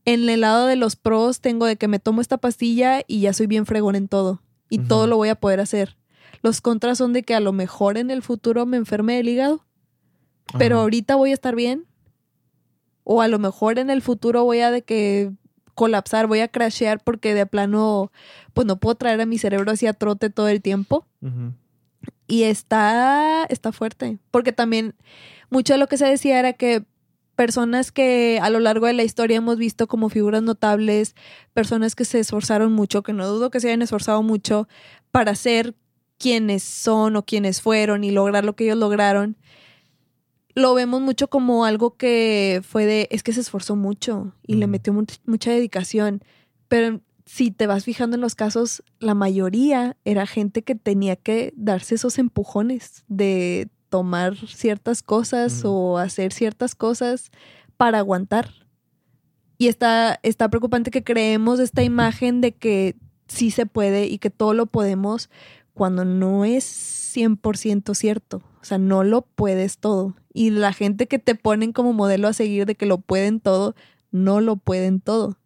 en el lado de los pros tengo de que me tomo esta pastilla y ya soy bien fregón en todo. Y todo lo voy a poder hacer. Los contras son de que a lo mejor en el futuro me enferme del hígado pero ahorita voy a estar bien. O a lo mejor en el futuro voy a de que colapsar, voy a crashear porque de plano, pues no puedo traer a mi cerebro así a trote todo el tiempo. Y está, está fuerte, porque también mucho de lo que se decía era que personas que a lo largo de la historia hemos visto como figuras notables, personas que se esforzaron mucho, que no dudo que se hayan esforzado mucho para ser quienes son o quienes fueron y lograr lo que ellos lograron, lo vemos mucho como algo que fue de, es que se esforzó mucho y le metió mucha dedicación, pero si te vas fijando en los casos, la mayoría era gente que tenía que darse esos empujones de tomar ciertas cosas o hacer ciertas cosas para aguantar. Y está, está preocupante que creemos esta imagen de que sí se puede y que todo lo podemos cuando no es 100% cierto. O sea, no lo puedes todo. Y la gente que te ponen como modelo a seguir de que lo pueden todo, no lo pueden todo.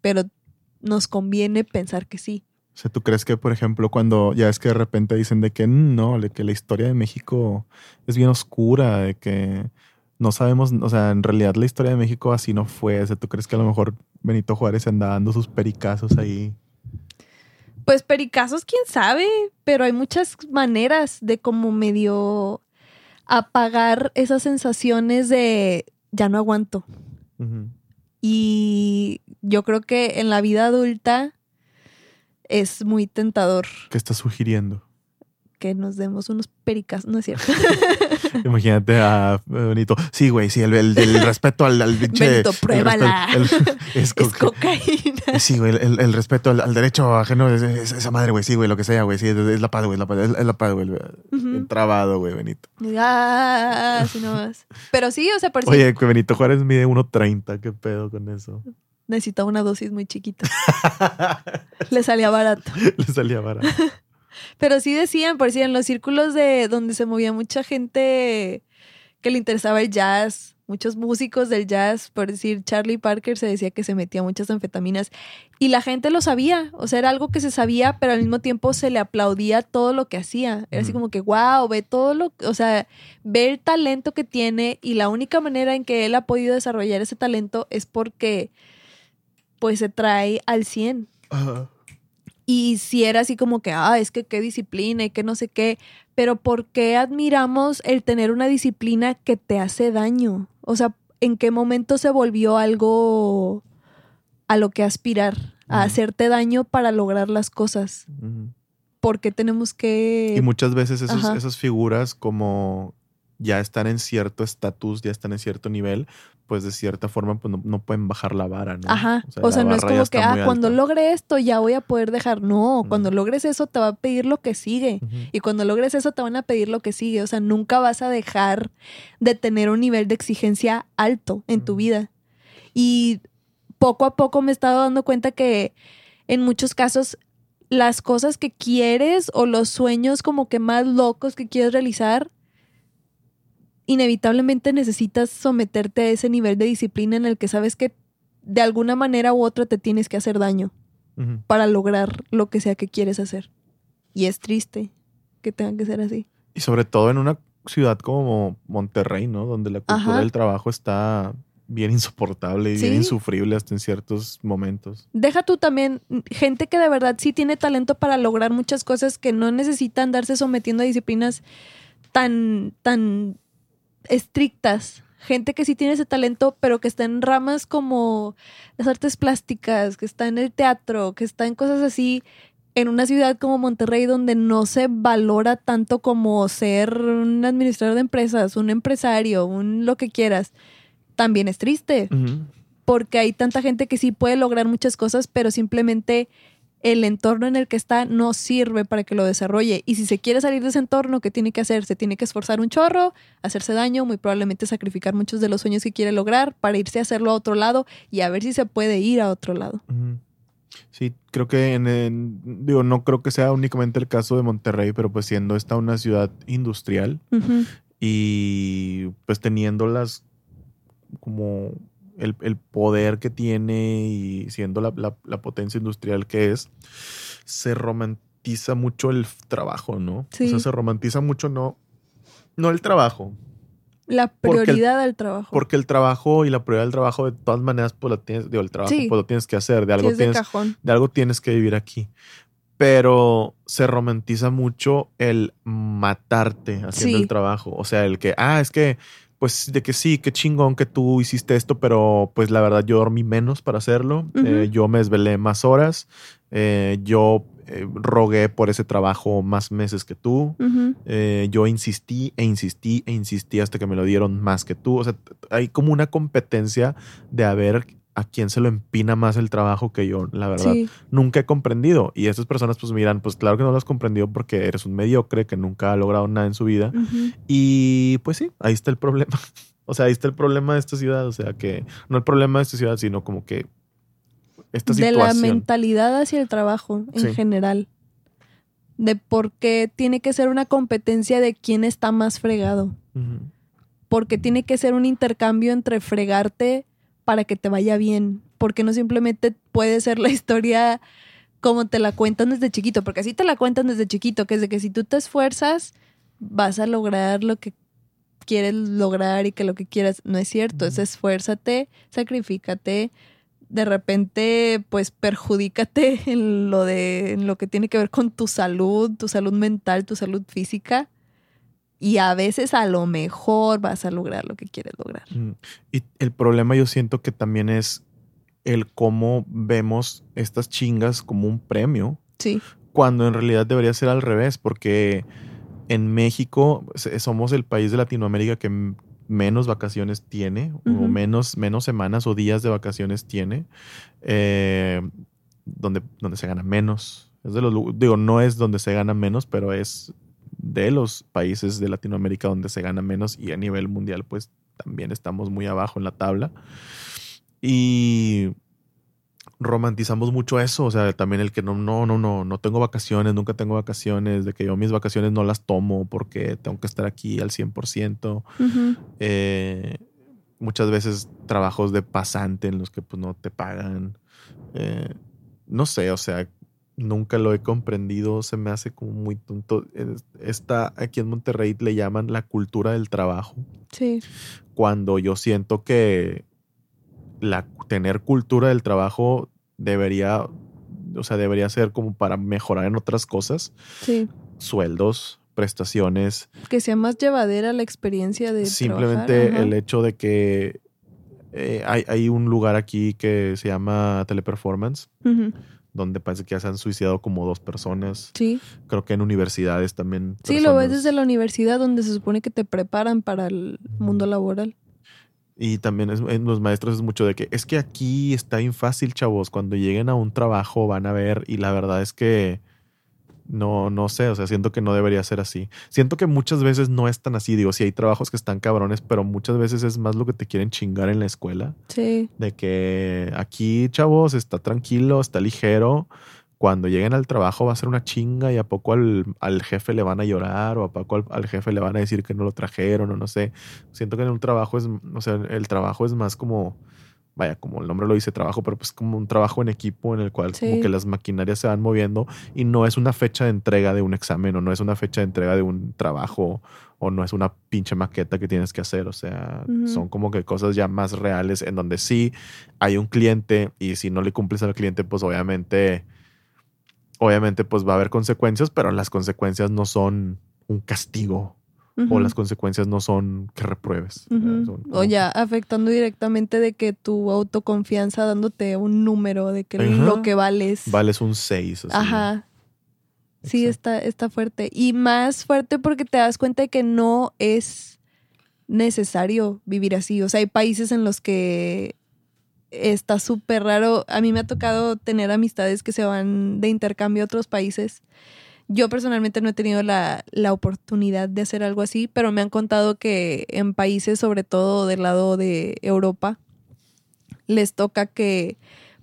Pero nos conviene pensar que sí. O sea, ¿tú crees que, por ejemplo, cuando ya es que de repente dicen de que "Mm, no, de que la historia de México es bien oscura, de que no sabemos, o sea, en realidad la historia de México así no fue. O sea, ¿tú crees que a lo mejor Benito Juárez anda dando sus pericazos ahí? Pues pericazos, quién sabe, pero hay muchas maneras de como medio apagar esas sensaciones de ya no aguanto. Y yo creo que en la vida adulta es muy tentador ¿Qué estás sugiriendo? Que nos demos unos pericazos, ¿no es cierto? Imagínate a Benito. Sí, güey, sí, el, el- el respeto al, al pinche. Benito, pruébala. el- es co- es cocaína. Sí, güey, el, respeto al, al derecho ajeno es, es- esa madre, güey, sí, güey, lo que sea, güey, sí, es, la paz, güey, la paz, es, la paz, güey. Ujú. Trabado, güey, Benito. Ah, así nomás. Pero sí, o sea, por si Oye, que Benito Juárez mide 1.30, ¿qué pedo con eso? necesitaba una dosis muy chiquita. Le salía barato. Le salía barato. Pero sí decían, por si en los círculos de donde se movía mucha gente que le interesaba el jazz, muchos músicos del jazz, por decir Charlie Parker se decía que se metía muchas anfetaminas y la gente lo sabía, o sea, era algo que se sabía, pero al mismo tiempo se le aplaudía todo lo que hacía. Era así como que, wow, ve todo lo, o sea, ve el talento que tiene y la única manera en que él ha podido desarrollar ese talento es porque pues se trae al 100. Ajá. Y si era así como que, ah, es que qué disciplina y que no sé qué, pero ¿por qué admiramos el tener una disciplina que te hace daño? O sea, ¿en qué momento se volvió algo a lo que aspirar? A hacerte daño para lograr las cosas. Ujú. ¿Por qué tenemos que... Y muchas veces esos- esas figuras como ya están en cierto estatus, ya están en cierto nivel, pues de cierta forma pues no, no pueden bajar la vara, ¿no? Ajá. O sea, no es como que, ah, cuando logre esto ya voy a poder dejar. No, cuando logres eso te va a pedir lo que sigue. Y cuando logres eso te van a pedir lo que sigue. O sea, nunca vas a dejar de tener un nivel de exigencia alto en tu vida. Y poco a poco me he estado dando cuenta que en muchos casos las cosas que quieres o los sueños como que más locos que quieres realizar, inevitablemente necesitas someterte a ese nivel de disciplina en el que sabes que de alguna manera u otra te tienes que hacer daño para lograr lo que sea que quieres hacer. Y es triste que tenga que ser así. Y sobre todo en una ciudad como Monterrey, ¿no? Donde la cultura Ajá. del trabajo está bien insoportable y bien insufrible hasta en ciertos momentos. Deja tú también gente que de verdad sí tiene talento para lograr muchas cosas que no necesitan darse sometiendo a disciplinas tan, tan estrictas. Gente que sí tiene ese talento, pero que está en ramas como las artes plásticas, que está en el teatro, que está en cosas así, en una ciudad como Monterrey donde no se valora tanto como ser un administrador de empresas, un empresario, un lo que quieras. También es triste porque hay tanta gente que sí puede lograr muchas cosas, pero simplemente el entorno en el que está no sirve para que lo desarrolle. Y si se quiere salir de ese entorno, ¿qué tiene que hacer? Se tiene que esforzar un chorro, hacerse daño, muy probablemente sacrificar muchos de los sueños que quiere lograr para irse a hacerlo a otro lado y a ver si se puede ir a otro lado. Sí, creo que en, en- digo, no creo que sea únicamente el caso de Monterrey, pero pues siendo esta una ciudad industrial y pues teniendo las como el, el poder que tiene y siendo la, la- la potencia industrial que es, se romantiza mucho el trabajo, ¿no? Sí. O sea, se romantiza mucho no, no el trabajo, La Porque el- prioridad del trabajo. porque el trabajo y la prioridad del trabajo de todas maneras pues lo tienes, digo, el trabajo Sí. pues lo tienes que hacer, de algo tienes de algo tienes que vivir aquí. Pero se romantiza mucho el matarte haciendo Sí. el trabajo. O sea, el que, ah, es que, pues, de que sí, qué chingón que tú hiciste esto, pero pues la verdad yo dormí menos para hacerlo. Eh, yo me desvelé más horas. Eh, yo eh, rogué por ese trabajo más meses que tú. Yo insistí e insistí e insistí hasta que me lo dieron más que tú. O sea, hay como una competencia de a ver a quién se lo empina más el trabajo que yo, la verdad. Sí. Nunca he comprendido. Y estas personas pues miran, pues claro que no lo has comprendido porque eres un mediocre que nunca ha logrado nada en su vida. Y pues sí, ahí está el problema. O sea, ahí está el problema de esta ciudad. O sea, que no el problema de esta ciudad, sino como que esta de situación. la mentalidad hacia el trabajo en Sí. general. De por qué tiene que ser una competencia de quién está más fregado. Porque tiene que ser un intercambio entre fregarte para que te vaya bien. Porque no simplemente puede ser la historia como te la cuentan desde chiquito. Porque así te la cuentan desde chiquito, que es de que si tú te esfuerzas, vas a lograr lo que quieres lograr y que lo que quieras no es cierto. Es esfuérzate, sacrifícate, de repente, pues perjudícate en lo de en lo que tiene que ver con tu salud, tu salud mental, tu salud física. Y a veces a lo mejor vas a lograr lo que quieres lograr. Mm. Y el problema yo siento que también es el cómo vemos estas chingas como un premio, Sí, cuando en realidad debería ser al revés, porque en México somos el país de Latinoamérica que menos vacaciones tiene, o menos, menos semanas o días de vacaciones tiene, eh, donde, donde se gana menos. Es de los, digo, no es donde se gana menos, pero es de los países de Latinoamérica donde se gana menos y a nivel mundial pues también estamos muy abajo en la tabla. Y romantizamos mucho eso, o sea, también el que no, no, no, no, no tengo vacaciones, nunca tengo vacaciones, de que yo mis vacaciones no las tomo porque tengo que estar aquí al 100%. Ujú. Eh, muchas veces trabajos de pasante en los que pues no te pagan. Eh, no sé, o sea, nunca lo he comprendido, se me hace como muy tonto. Es- Esta, aquí en Monterrey le llaman la cultura del trabajo, sí, cuando yo siento que la, tener cultura del trabajo debería, o sea, debería ser como para mejorar en otras cosas, sí. sueldos, prestaciones, Que sea más llevadera la experiencia de Simplemente trabajar, el hecho de que eh, hay, hay un lugar aquí que se llama Teleperformance. Donde parece que ya se han suicidado como dos personas. Sí, Creo que en universidades también. sí, lo ves desde la universidad donde se supone que te preparan para el mundo laboral. Y también es, en los maestros es mucho de que es que aquí está bien fácil, chavos. Cuando lleguen a un trabajo van a ver y la verdad es que no, no sé, o sea, siento que no debería ser así. Siento que muchas veces no es tan así. Digo, sí hay trabajos que están cabrones, pero muchas veces es más lo que te quieren chingar en la escuela. Sí, De que aquí, chavos, está tranquilo, está ligero. Cuando lleguen al trabajo va a ser una chinga y a poco al, al jefe le van a llorar o a poco al, al jefe le van a decir que no lo trajeron o no sé. Siento que en un trabajo es, o sea, el trabajo es más como, vaya, como el nombre lo dice trabajo, pero pues como un trabajo en equipo en el cual como que las maquinarias se van moviendo y no es una fecha de entrega de un examen o no es una fecha de entrega de un trabajo o no es una pinche maqueta que tienes que hacer. O sea, son como que cosas ya más reales en donde sí hay un cliente y si no le cumples al cliente, pues obviamente, obviamente pues va a haber consecuencias, pero las consecuencias no son un castigo o las consecuencias no son que repruebes. Son O ya afectando directamente de que tu autoconfianza dándote un número de que lo que vales. Vales un 6. Ajá. Sí, está, está fuerte. Y más fuerte porque te das cuenta de que no es necesario vivir así. O sea, hay países en los que está súper raro. A mí me ha tocado tener amistades que se van de intercambio a otros países. Yo personalmente no he tenido la, la oportunidad de hacer algo así, pero me han contado que en países, sobre todo del lado de Europa, les toca que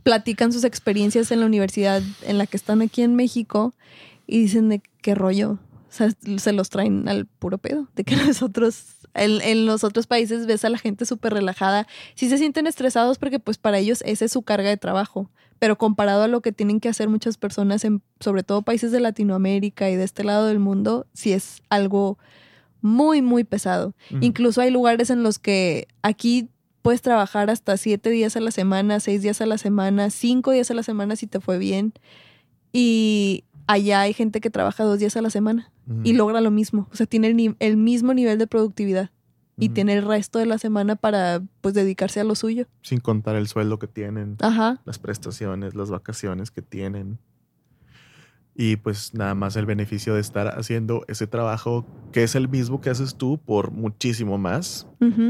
platican sus experiencias en la universidad en la que están aquí en México y dicen de qué rollo. O sea, se los traen al puro pedo. De que nosotros, en, en los otros países ves a la gente súper relajada. Sí se sienten estresados porque pues para ellos esa es su carga de trabajo. Pero comparado a lo que tienen que hacer muchas personas, en, sobre todo países de Latinoamérica y de este lado del mundo, sí es algo muy, muy pesado. Incluso hay lugares en los que aquí puedes trabajar hasta siete días a la semana, seis días a la semana, cinco días a la semana si te fue bien. Y allá hay gente que trabaja dos días a la semana y logra lo mismo. O sea, tiene el, mismo nivel de productividad y tiene el resto de la semana para pues dedicarse a lo suyo. Sin contar el sueldo que tienen. Ajá. las prestaciones, las vacaciones que tienen. Y pues nada más el beneficio de estar haciendo ese trabajo que es el mismo que haces tú por muchísimo más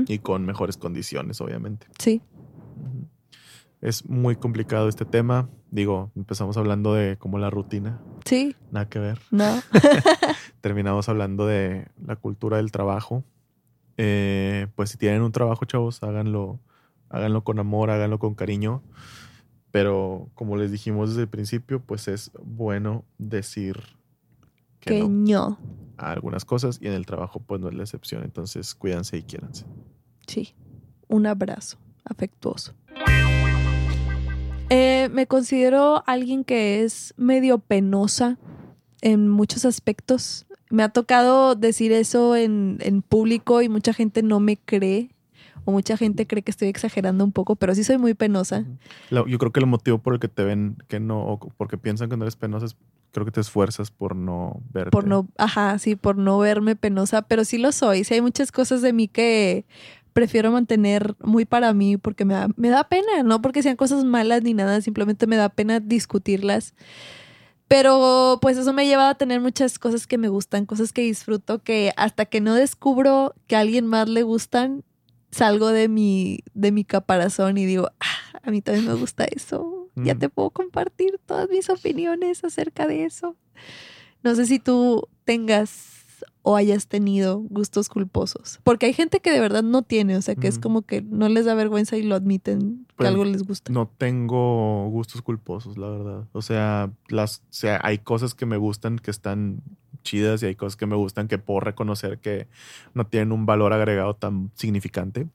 y con mejores condiciones, obviamente. Sí. Es muy complicado este tema. Digo, empezamos hablando de como la rutina, Sí. nada que ver. No. Terminamos hablando de la cultura del trabajo. Eh, pues si tienen un trabajo, chavos, háganlo, háganlo con amor, háganlo con cariño. Pero como les dijimos desde el principio, pues es bueno decir que, Que no no. a algunas cosas y en el trabajo pues no es la excepción. Entonces cuídense y quiéranse. Sí. Un abrazo afectuoso. Eh, me considero alguien que es medio penosa en muchos aspectos. Me ha tocado decir eso en, en público y mucha gente no me cree. O mucha gente cree que estoy exagerando un poco, pero sí soy muy penosa. Yo creo que el motivo por el que te ven que no, o porque piensan que no eres penosa es creo que te esfuerzas por no verte. Por no, ajá, sí, por no verme penosa, pero sí lo soy. Sí hay muchas cosas de mí que prefiero mantener muy para mí porque me da, me da pena, no porque sean cosas malas ni nada, simplemente me da pena discutirlas. Pero pues eso me lleva a tener muchas cosas que me gustan, cosas que disfruto, que hasta que no descubro que a alguien más le gustan, salgo de mi, de mi caparazón y digo, ah, a mí también me gusta eso. Ya Mm. te puedo compartir todas mis opiniones acerca de eso. No sé si tú tengas o hayas tenido gustos culposos. Porque hay gente que de verdad no tiene, o sea, que es como que no les da vergüenza y lo admiten que Pues, algo les gusta. No tengo gustos culposos, la verdad. O sea, las, o sea, hay cosas que me gustan que están chidas y hay cosas que me gustan que puedo reconocer que no tienen un valor agregado tan significante.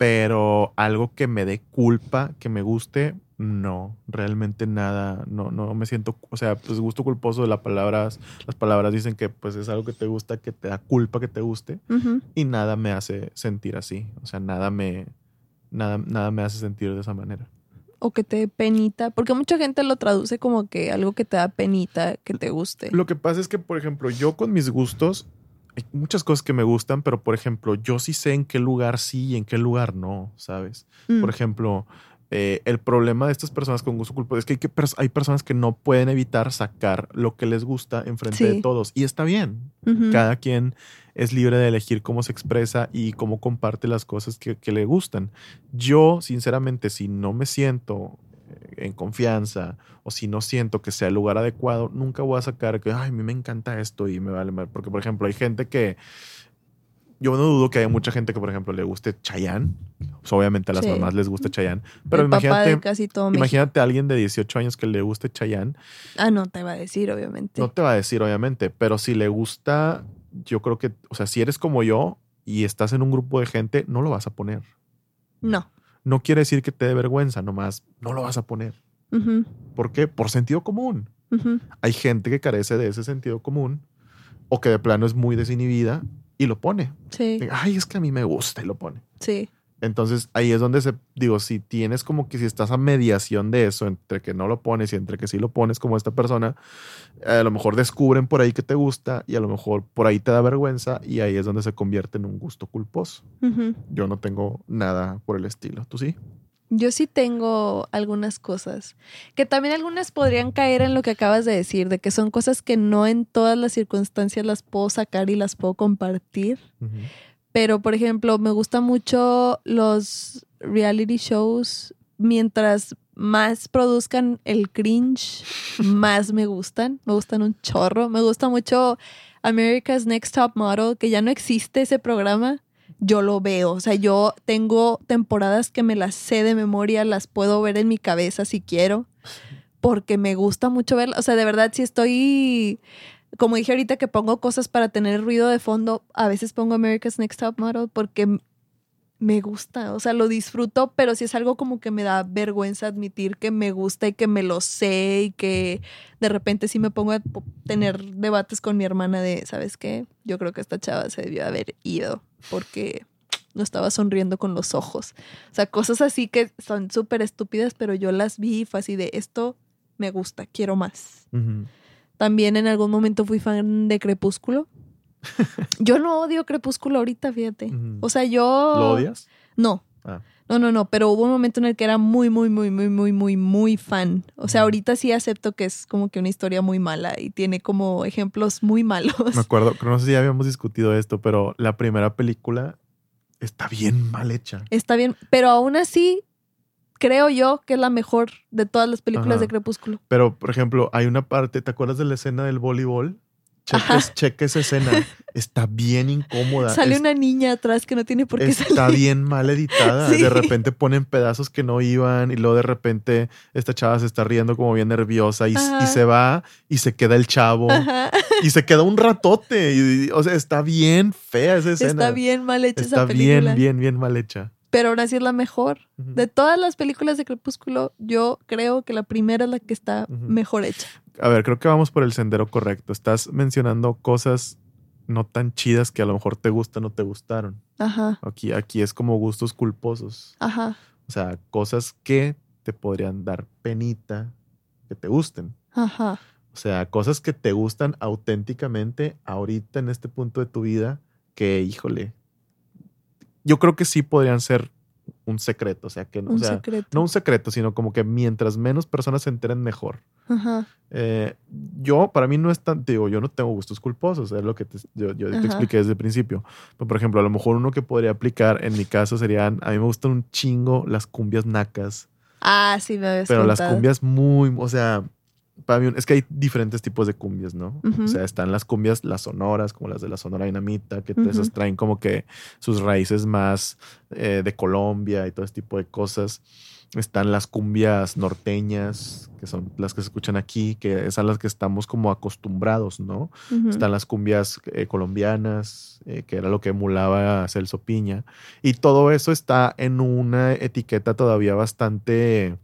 Pero algo que me dé culpa, que me guste, no, realmente nada, no, no me siento, o sea, pues gusto culposo de las palabras, las palabras dicen que pues es algo que te gusta, que te da culpa que te guste y nada me hace sentir así, o sea, nada me, nada, nada me hace sentir de esa manera. O que te dé penita, porque mucha gente lo traduce como que algo que te da penita, que te guste. Lo que pasa es que, por ejemplo, yo con mis gustos, hay muchas cosas que me gustan, pero por ejemplo, yo sí sé en qué lugar sí y en qué lugar no, ¿sabes? Mm, Por ejemplo, eh, el problema de estas personas con gusto culposo es que hay, que pers- hay personas que no pueden evitar sacar lo que les gusta enfrente de todos. Y está bien. Cada quien es libre de elegir cómo se expresa y cómo comparte las cosas que, que le gustan. Yo, sinceramente, si no me siento en confianza o si no siento que sea el lugar adecuado, nunca voy a sacar que, ay, a mí me encanta esto y me vale mal. Porque, por ejemplo, hay gente que... Yo no dudo que haya mucha gente que, por ejemplo, le guste Chayanne. Pues, obviamente a las Sí. mamás les gusta Chayanne. Pero el imagínate, casi todo imagínate a alguien de 18 años que le guste Chayanne. Ah, no, te va a decir, obviamente. No te va a decir, obviamente, pero si le gusta, yo creo que, o sea, si eres como yo y estás en un grupo de gente, no lo vas a poner. No. No quiere decir que te dé vergüenza, nomás no lo vas a poner. ¿Por qué? Por sentido común. Hay gente que carece de ese sentido común o que de plano es muy desinhibida y lo pone. Sí, Ay, es que a mí me gusta y lo pone. sí. Entonces ahí es donde se, digo, si tienes como que si estás a mediación de eso, entre que no lo pones y entre que sí lo pones como esta persona, a lo mejor descubren por ahí que te gusta y a lo mejor por ahí te da vergüenza y ahí es donde se convierte en un gusto culposo. Yo no tengo nada por el estilo. ¿Tú sí? Yo sí tengo algunas cosas que también algunas podrían caer en lo que acabas de decir, de que son cosas que no en todas las circunstancias las puedo sacar y las puedo compartir. Pero, por ejemplo, me gustan mucho los reality shows. Mientras más produzcan el cringe, más me gustan. Me gustan un chorro. Me gusta mucho America's Next Top Model, que ya no existe ese programa. Yo lo veo. O sea, yo tengo temporadas que me las sé de memoria, las puedo ver en mi cabeza si quiero, porque me gusta mucho verla. O sea, de verdad, si estoy como dije ahorita que pongo cosas para tener ruido de fondo, a veces pongo America's Next Top Model porque me gusta, o sea, lo disfruto, pero si es algo como que me da vergüenza admitir que me gusta y que me lo sé y que de repente sí me pongo a tener debates con mi hermana de, ¿sabes qué? Yo creo que esta chava se debió haber ido porque no estaba sonriendo con los ojos. O sea, cosas así que son súper estúpidas, pero yo las vi y fue así de, esto me gusta, quiero más. También en algún momento fui fan de Crepúsculo. Yo no odio Crepúsculo ahorita, fíjate. Ujú. O sea, yo... ¿Lo odias? No. Ah. No, no, no, pero hubo un momento en el que era muy, muy, muy, muy, muy, muy, muy fan. O sea, Ujú. ahorita sí acepto que es como que una historia muy mala y tiene como ejemplos muy malos. Me acuerdo, no sé si ya habíamos discutido esto, pero la primera película está bien mal hecha. Está bien, pero aún así creo yo que es la mejor de todas las películas Ajá. de Crepúsculo. Pero, por ejemplo, hay una parte, ¿te acuerdas de la escena del voleibol? cheques, cheque esa escena. Está bien incómoda. Sale Es- una niña atrás que no tiene por qué Está salir. bien mal editada. Sí. De repente ponen pedazos que no iban y luego de repente esta chava se está riendo como bien nerviosa y, se va y se queda el chavo Ajá. y se queda un ratote. Y, o sea, está bien fea esa escena. Está bien mal hecha Está esa película. bien, bien, bien mal hecha. Pero aún así es la mejor. De todas las películas de Crepúsculo, yo creo que la primera es la que está mejor hecha. A ver, creo que vamos por el sendero correcto. Estás mencionando cosas no tan chidas que a lo mejor te gustan o te gustaron. Ajá, Aquí, aquí es como gustos culposos. ajá, O sea, cosas que te podrían dar penita que te gusten. ajá. O sea, cosas que te gustan auténticamente ahorita en este punto de tu vida que, híjole, yo creo que sí podrían ser un secreto. O sea, que no, Un o sea, secreto. no un secreto, sino como que mientras menos personas se enteren, mejor. Ajá, Eh, yo, para mí no es tan, digo, yo no tengo gustos culposos, es lo que te- yo, yo te expliqué desde el principio. Pero, por ejemplo, a lo mejor uno que podría aplicar en mi caso serían, a mí me gustan un chingo las cumbias nacas, Ah, sí, me habías pero las cumbias muy, o sea, para mí es que hay diferentes tipos de cumbias, ¿no? O sea, están las cumbias, las sonoras, como las de la Sonora Dinamita, que esas traen como que sus raíces más eh, de Colombia y todo ese tipo de cosas. Están las cumbias norteñas, que son las que se escuchan aquí, que es a las que estamos como acostumbrados, ¿no? Están las cumbias eh, colombianas, eh, que era lo que emulaba a Celso Piña. Y todo eso está en una etiqueta todavía bastante,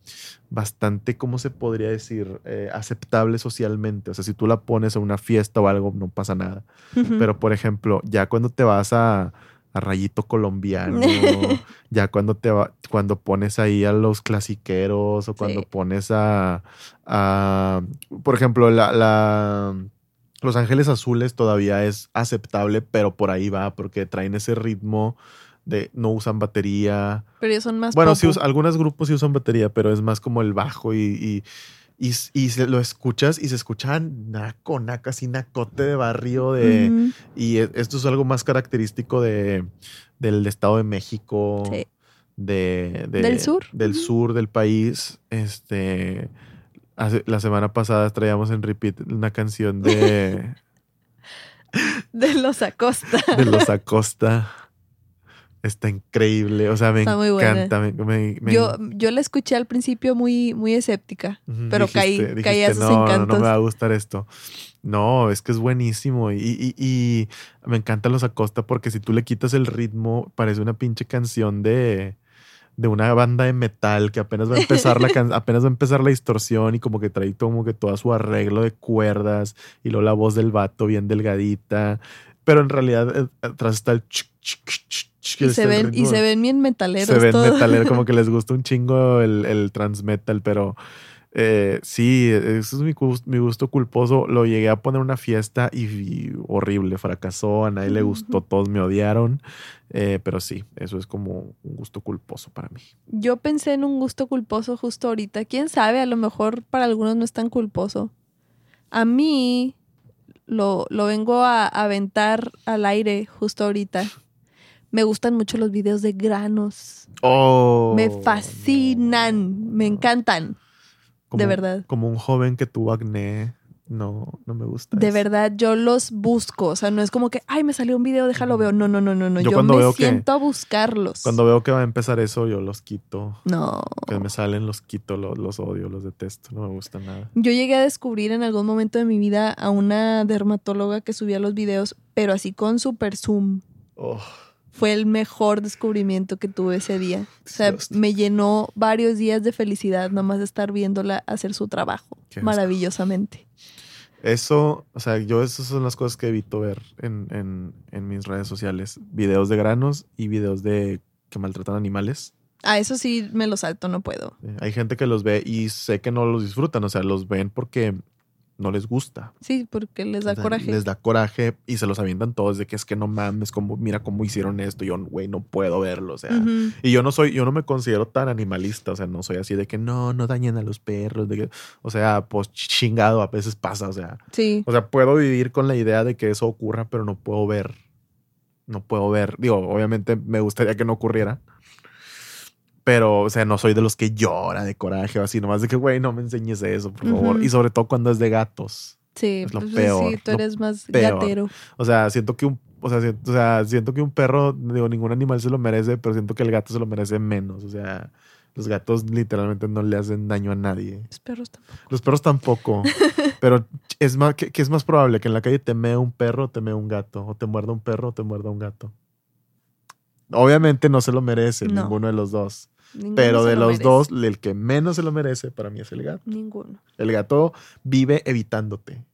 bastante, ¿cómo se podría decir? Eh, aceptable socialmente. O sea, si tú la pones en una fiesta o algo, no pasa nada. Pero, por ejemplo, ya cuando te vas a, a Rayito Colombiano, ya cuando te va, cuando pones ahí a los clasiqueros o cuando Sí. pones a, a, por ejemplo, la, la- Los Ángeles Azules todavía es aceptable, pero por ahí va, porque traen ese ritmo de no usan batería. Pero ellos son más Bueno, sí, algunos grupos sí usan batería, pero es más como el bajo y, y, y, y se lo escuchas y se escucha naco, naco, así nacote de barrio de... Y e- esto es algo más característico de, del Estado de México, Sí. de, de- Del sur. del sur del país. Este, hace- la semana pasada traíamos en repeat una canción de, De los Acosta. de Los Acosta. Está increíble, o sea, me Está muy buena. encanta. me- me- Yo, yo la escuché al principio muy, muy escéptica, Ujú, pero caí, dijiste- caí a sus dijiste, no, no, encantos. No, me va a gustar esto. No, es que es buenísimo. Y, y- y me encantan los Acosta porque si tú le quitas el ritmo, parece una pinche canción de, de una banda de metal que apenas va a empezar la apenas va a empezar la distorsión y como que trae como que todo su arreglo de cuerdas y luego la voz del vato bien delgadita. Pero en realidad eh, atrás está el chuc, chuc, que y, se ven, y ritmo. se ven bien metaleros Se ven todos. metalero, como que les gusta un chingo el, el transmetal, pero eh, sí, ese es mi, gus- mi gusto culposo. Lo llegué a poner una fiesta y, y horrible, fracasó, a nadie le gustó, todos me odiaron. Eh, pero sí, eso es como un gusto culposo para mí. Yo pensé en un gusto culposo justo ahorita. Quién sabe, a lo mejor para algunos no es tan culposo. A mí lo, lo vengo a a aventar al aire justo ahorita. Me gustan mucho los videos de granos. Oh, me fascinan, me encantan. Como- de verdad. Como un joven que tuvo acné. No, no me gusta. De eso. verdad, yo los busco. O sea, no es como que, ay, me salió un video, déjalo veo. No, no, no, no, no. Yo Yo, cuando me veo que- siento a buscarlos. Cuando veo que va a empezar eso, yo los quito. No. Que me salen, los quito, los, los odio, los detesto. No me gusta nada. Yo llegué a descubrir en algún momento de mi vida a una dermatóloga que subía los videos, pero así con super zoom. Oh. Fue el mejor descubrimiento que tuve ese día. O sea, me llenó varios días de felicidad nomás de estar viéndola hacer su trabajo maravillosamente. Eso, o sea, yo esas son las cosas que evito ver en, en, en mis redes sociales. Videos de granos y videos de que maltratan animales. A eso sí me lo salto, no puedo. Hay gente que los ve y sé que no los disfrutan, o sea, los ven porque no les gusta. Sí, porque les da O sea, coraje. Les da coraje y se los avientan todos de que es que no mames, como, mira cómo hicieron esto. Yo, güey, no puedo verlo, o sea. Y yo no soy, yo no me considero tan animalista, o sea, no soy así de que no, no dañen a los perros, de que, o sea, pues chingado, a veces pasa, o sea, Sí. o sea, puedo vivir con la idea de que eso ocurra, pero no puedo ver, no puedo ver, digo, obviamente me gustaría que no ocurriera, pero, o sea, no soy de los que llora de coraje o así, nomás de que, güey, no me enseñes eso, por favor, y sobre todo cuando es de gatos. Sí, Es lo pues peor, sí, tú eres más peor. gatero. O sea, siento que un, o sea, siento, o sea, siento que un perro, digo, ningún animal se lo merece, pero siento que el gato se lo merece menos. O sea, los gatos literalmente no le hacen daño a nadie. Los perros tampoco. Los perros tampoco. pero es más, que, que es más probable que en la calle te mee un perro o te mee un gato. O te muerda un perro o te muerda un gato. Obviamente no se lo merece No. ninguno de los dos. Ninguno Pero de lo los merece. dos, el que menos se lo merece para mí es el gato. Ninguno. El gato vive evitándote.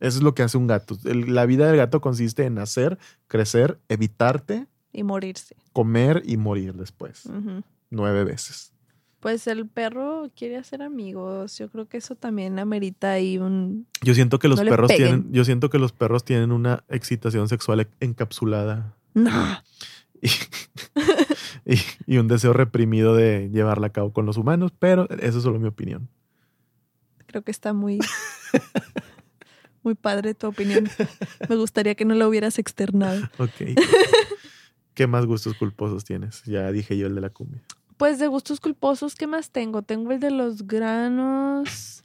Eso es lo que hace un gato. El- la vida del gato consiste en nacer, crecer, evitarte, Y morirse. comer y morir después. Nueve veces. Pues el perro quiere hacer amigos. Yo creo que eso también amerita ahí un. Yo siento que los No perros tienen, yo siento que los perros tienen una excitación sexual encapsulada No. y, y- y un deseo reprimido de llevarla a cabo con los humanos, pero eso es solo mi opinión. Creo que está muy. muy padre tu opinión. Me gustaría que no la hubieras externado. Ok. ¿Qué más gustos culposos tienes? Ya dije yo el de la cumbia. Pues de gustos culposos, ¿qué más tengo? Tengo el de los granos.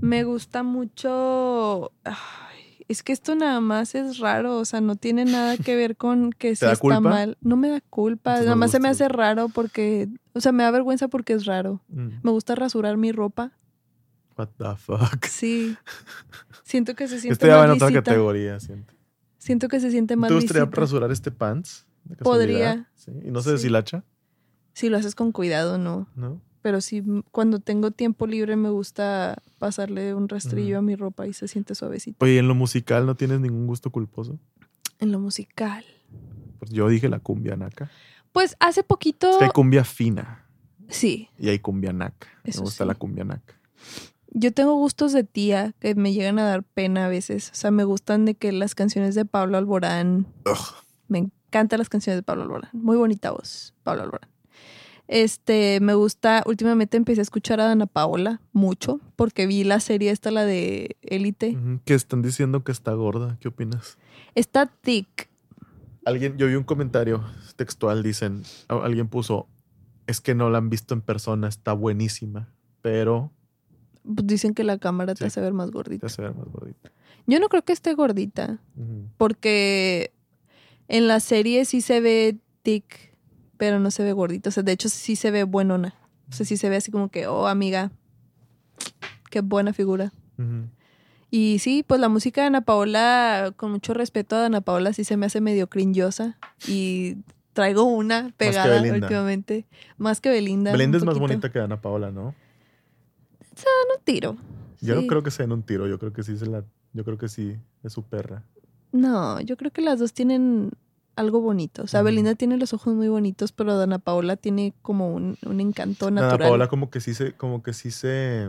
Me gusta mucho. Ay, es que esto nada más es raro, o sea, no tiene nada que ver con que si está culpa? mal. No me da culpa, Entonces nada más se me hace raro porque, o sea, me da vergüenza porque es raro. Mm, Me gusta rasurar mi ropa. What the fuck. Sí. Siento que se siente ya va más en otra categoría, siento. Siento que se siente más ¿Te gustaría rasurar este pants? Podría. Sí. ¿Y no se Sí. deshilacha? Si lo haces con cuidado, no. ¿No? Pero sí, cuando tengo tiempo libre me gusta pasarle un rastrillo a mi ropa y se siente suavecito. Oye, ¿en lo musical no tienes ningún gusto culposo? En lo musical. Pues yo dije la cumbia naca. Pues hace poquito. Es que hay cumbia fina Sí, y hay cumbia naca. Eso Me gusta sí. la cumbia naca. yo tengo gustos de tía que me llegan a dar pena a veces. O sea, me gustan de que las canciones de Pablo Alborán. Ugh. Me encantan las canciones de Pablo Alborán. Muy bonita voz, Pablo Alborán. Este, me gusta, últimamente empecé a escuchar a Dana Paola mucho porque vi la serie esta, la de Élite. Que están diciendo que está gorda. ¿Qué opinas? Está thick. Alguien, yo vi un comentario textual, dicen, alguien puso, es que no la han visto en persona, está buenísima, pero Pues Dicen que la cámara te Sí. hace ver más te gordita. hace ver más gordita. Yo no creo que esté gordita. Porque en la serie sí se ve tic, pero no se ve gordita. O sea, de hecho sí se ve buenona. O sea, sí se ve así como que, oh, amiga, qué buena figura. Y sí, pues la música de Ana Paola, con mucho respeto a Ana Paola, sí se me hace medio crinyosa. Y traigo una pegada últimamente. Más que Belinda. Belinda es más bonita que Ana Paola, ¿no? Un tiro. Yo no creo que sea en un tiro, yo creo que sí se la, yo creo que sí es su perra. No, yo creo que las dos tienen algo bonito. O sea. Belinda tiene los ojos muy bonitos, pero Dana Paola tiene como un, un encanto natural. Paola como que sí se, como que sí se,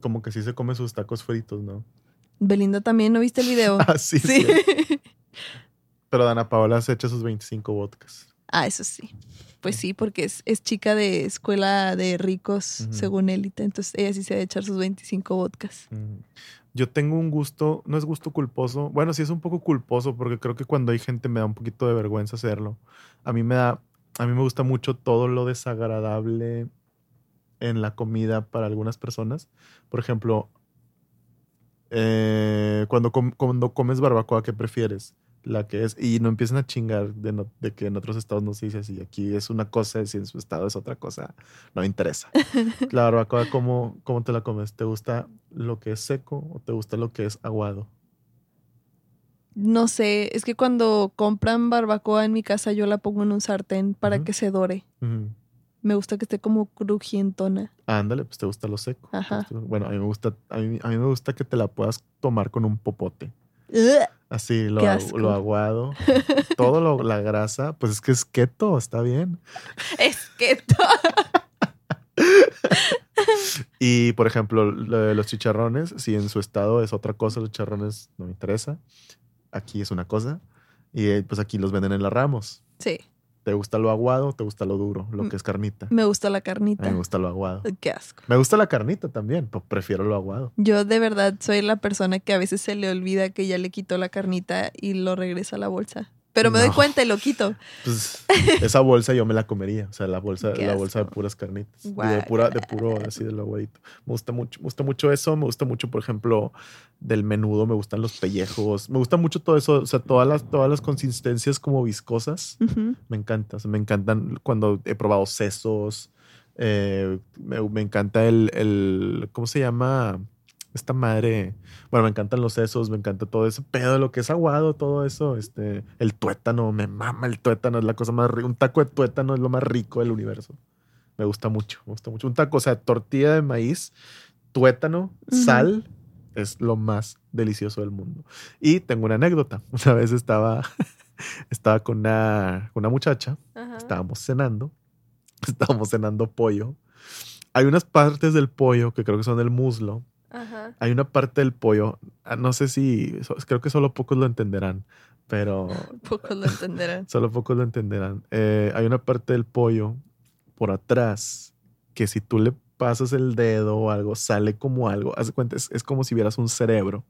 como que sí se come sus tacos fritos, ¿no? Belinda también, ¿no viste el video? Ah, sí, sí. Pero Ana Paola se echa sus 25 vodkas. ah, eso sí. Pues sí, porque es, es chica de escuela de ricos, Ujú. según élite. Entonces ella sí se debe echar sus 25 vodkas. Yo tengo un gusto, no es gusto culposo, bueno, sí es un poco culposo porque creo que cuando hay gente me da un poquito de vergüenza hacerlo. A mí me da, a mí me gusta mucho todo lo desagradable en la comida para algunas personas. Por ejemplo, eh, cuando, com- cuando comes barbacoa, ¿qué prefieres? La que es, y no empiezan a chingar de, no- de que en otros estados no se dice así, aquí es una cosa, y si en su estado es otra cosa, no me interesa. La barbacoa, ¿cómo, ¿cómo te la comes? ¿Te gusta lo que es seco o te gusta lo que es aguado? No sé, es que cuando compran barbacoa en mi casa yo la pongo en un sartén para que se dore. Me gusta que esté como crujientona. Ándale, pues te gusta lo seco. Ajá. Bueno, a mí me gusta, a mí, a mí me gusta que te la puedas tomar con un popote. Así, lo, lo aguado. todo lo, la grasa, pues es que es keto, está bien. Es que to- Y por ejemplo, lo de los chicharrones, si en su estado es otra cosa, los chicharrones no me interesa. Aquí es una cosa. Y eh, pues aquí los venden en la Ramos. Sí, ¿Te gusta lo aguado o te gusta lo duro? Lo que es carnita. me gusta la carnita. me gusta lo aguado. Qué asco. Me gusta la carnita también, pero prefiero lo aguado. Yo de verdad soy la persona que a veces se le olvida que ya le quitó la carnita y lo regresa a la bolsa. Pero me doy cuenta y lo quito. Pues esa bolsa yo me la comería. O sea, la bolsa, la bolsa de puras carnitas. De, pura, de puro así del aguadito. Me gusta mucho, me gusta mucho eso. Me gusta mucho, por ejemplo, del menudo. Me gustan los pellejos. Me gusta mucho todo eso. O sea, todas las, todas las consistencias como viscosas. Me encanta. O sea, me encantan cuando he probado sesos. eh, me, me encanta el, el. ¿Cómo se llama? Esta madre. Bueno, me encantan los sesos, me encanta todo ese pedo, lo que es aguado, todo eso. Este, el tuétano, me mama el tuétano, es la cosa más rica. Un taco de tuétano es lo más rico del universo. Me gusta mucho, me gusta mucho. Un taco, o sea, tortilla de maíz, tuétano, sal, es lo más delicioso del mundo. Y tengo una anécdota. Una vez estaba, estaba con una, con una muchacha estábamos cenando, estábamos cenando pollo. Hay unas partes del pollo que creo que son el muslo. Ajá. Hay una parte del pollo, ah, no sé si, creo que solo pocos lo entenderán, pero Pocos lo entenderán. solo pocos lo entenderán. Eh, hay una parte del pollo por atrás que si tú le pasas el dedo o algo, sale como algo. Haz de cuenta, es, es como si vieras un cerebro.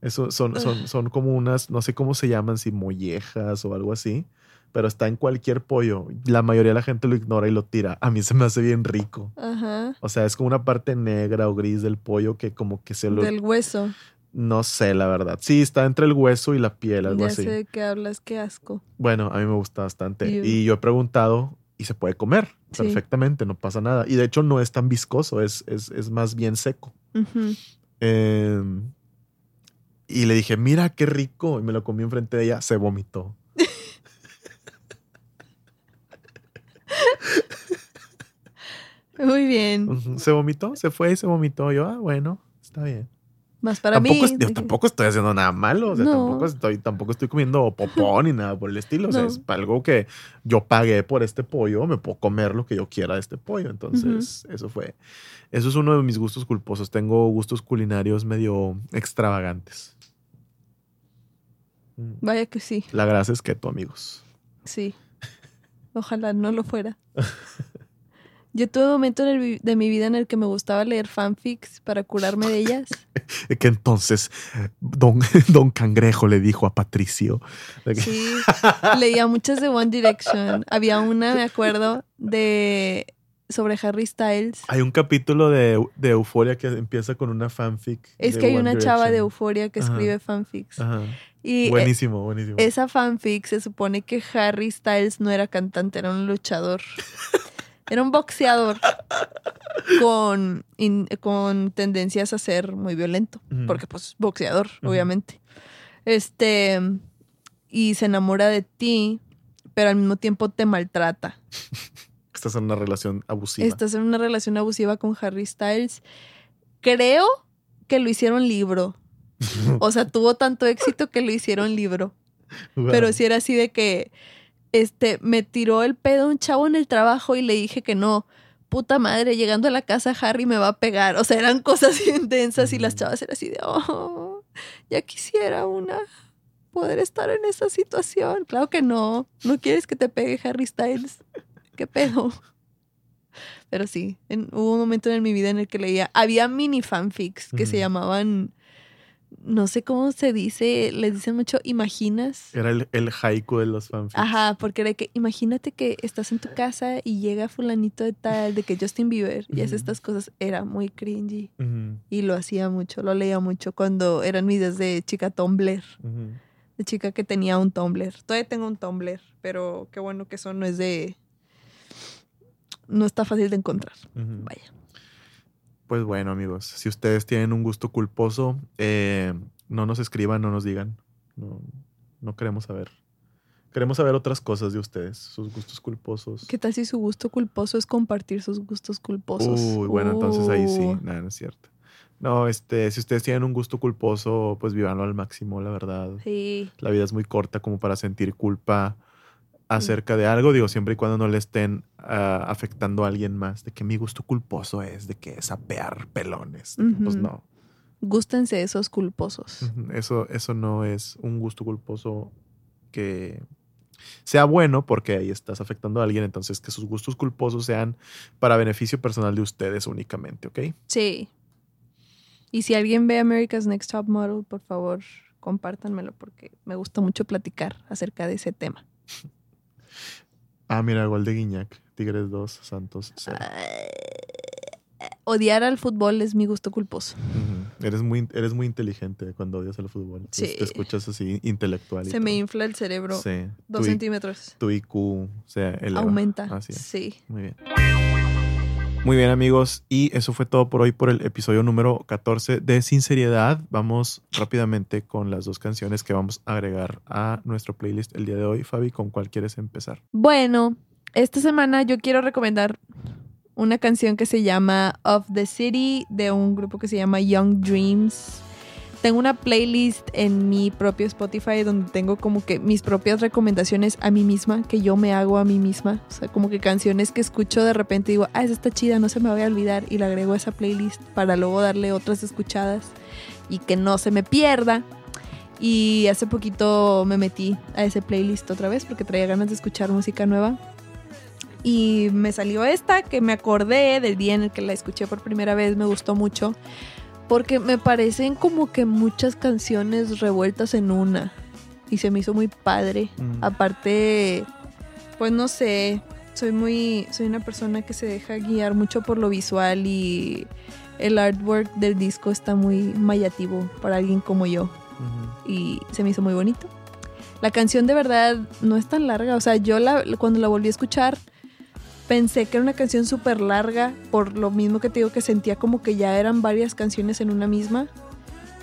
Eso son, son, son como unas, no sé cómo se llaman, si mollejas o algo así, pero está en cualquier pollo. La mayoría de la gente lo ignora y lo tira. A mí se me hace bien rico. Ajá. O sea, es como una parte negra o gris del pollo que como que se lo... Del hueso. No sé, la verdad. Sí, está entre el hueso y la piel, algo Ya así. sé de qué hablas, qué asco. Bueno, a mí me gusta bastante. Y yo he preguntado y se puede comer Sí. perfectamente, no pasa nada. Y de hecho no es tan viscoso, es, es, es más bien seco. Eh, y le dije, mira qué rico. Y me lo comí enfrente de ella, se vomitó. Muy bien. Se vomitó, se fue y se vomitó. Yo, ah, bueno, está bien. Más para tampoco, mí. es- yo tampoco estoy haciendo nada malo. O sea, No. tampoco, estoy, tampoco estoy comiendo popó ni nada por el estilo. O sea, No. es algo que yo pagué por este pollo, me puedo comer lo que yo quiera de este pollo. Entonces, eso fue. Eso es uno de mis gustos culposos. Tengo gustos culinarios medio extravagantes. Mm. Vaya que sí, La grasa es keto, amigos. sí. Ojalá no lo fuera. Yo tuve un momento en el de mi vida en el que me gustaba leer fanfics para curarme de ellas. Que entonces don, don Cangrejo le dijo a Patricio. Sí, leía muchas de One Direction. Había una, me acuerdo, de sobre Harry Styles. Hay un capítulo de, de Euforia que empieza con una fanfic. Es que hay One una chava de. Euforia que Ajá. escribe fanfics. Ajá. Y eh, Buenísimo, buenísimo. esa fanfic se supone que Harry Styles no era cantante, era un luchador. Era un boxeador con, in- con tendencias a ser muy violento. Porque, pues, boxeador, obviamente. Este. Y se enamora de ti, pero al mismo tiempo te maltrata. Estás en una relación abusiva. Estás en una relación abusiva con Harry Styles. Creo que lo hicieron libro. O sea, tuvo tanto éxito que lo hicieron libro. Wow. Pero sí era así de que este me tiró el pedo un chavo en el trabajo y le dije que no. Puta madre, llegando a la casa Harry me va a pegar. O sea, eran cosas bien densas y las Ujú. chavas eran así de, oh, ya quisiera una poder estar en esa situación. Claro que no. No quieres que te pegue Harry Styles. ¿Qué pedo? Pero sí, en- hubo un momento en mi vida en el que leía, había mini fanfics que se llamaban, no sé cómo se dice, les dicen mucho, imaginas. Era el, el haiku de los fanfics. Ajá, porque era que imagínate que estás en tu casa y llega fulanito de tal, de que Justin Bieber y hace Ujú. estas cosas, era muy cringy y lo hacía mucho, lo leía mucho cuando eran mis de chica Tumblr, de chica que tenía un Tumblr. Todavía tengo un Tumblr, pero qué bueno que eso no es de... No está fácil de encontrar. Vaya. Pues bueno, amigos, si ustedes tienen un gusto culposo, eh, no nos escriban, no nos digan. No, no queremos saber. Queremos saber otras cosas de ustedes, sus gustos culposos. ¿Qué tal si su gusto culposo es compartir sus gustos culposos? Uy, bueno, entonces ahí sí, Uh. nada, no es cierto. No, este, si ustedes tienen un gusto culposo, pues vívanlo al máximo, la verdad. Sí. La vida es muy corta como para sentir culpa acerca de algo, digo, siempre y cuando no le estén ah, afectando a alguien más, de que mi gusto culposo es de que sapear pelones. de que, Pues no, Gústense esos culposos. Eso, eso no es un gusto culposo que sea bueno porque ahí estás afectando a alguien, entonces que sus gustos culposos sean para beneficio personal de ustedes únicamente, ¿ok? Sí. Y si alguien ve America's Next Top Model, por favor, compártanmelo porque me gusta mucho platicar acerca de ese tema. Ah, mira, gol de Guiñac. Tigres 2, Santos 0. Odiar al fútbol es mi gusto culposo. Eres muy, eres muy inteligente cuando odias el fútbol. Te- Sí. Te escuchas así intelectual. y Se me infla el cerebro Sí. dos Tu I- centímetros. Tu IQ se eleva. Aumenta. Así es. Sí. Muy bien. Muy bien amigos, y eso fue todo por hoy por el episodio número 14 de Sinceridad. Vamos rápidamente con las dos canciones que vamos a agregar a nuestro playlist el día de hoy. Fabi, ¿con cuál quieres empezar? Bueno, esta semana yo quiero recomendar una canción que se llama Of the City de un grupo que se llama Young Dreams. Tengo una playlist en mi propio Spotify donde tengo como que mis propias recomendaciones a mí misma, que yo me hago a mí misma. O sea, como que canciones que escucho de repente digo, ah, esa está chida, no se me vaya a olvidar y la agrego a esa playlist para luego darle otras escuchadas y que no se me pierda. Y hace poquito me metí a ese playlist otra vez porque traía ganas de escuchar música nueva. Y me salió esta que me acordé del día en el que la escuché por primera vez, me gustó mucho. Porque me parecen como que muchas canciones revueltas en una. Y se me hizo muy padre. Mm. Aparte, pues no sé, soy muy, soy una persona que se deja guiar mucho por lo visual y el artwork del disco está muy mayativo para alguien como yo y se me hizo muy bonito. La canción de verdad no es tan larga, o sea, yo la, cuando la volví a escuchar pensé que era una canción súper larga, por lo mismo que te digo que sentía como que ya eran varias canciones en una misma,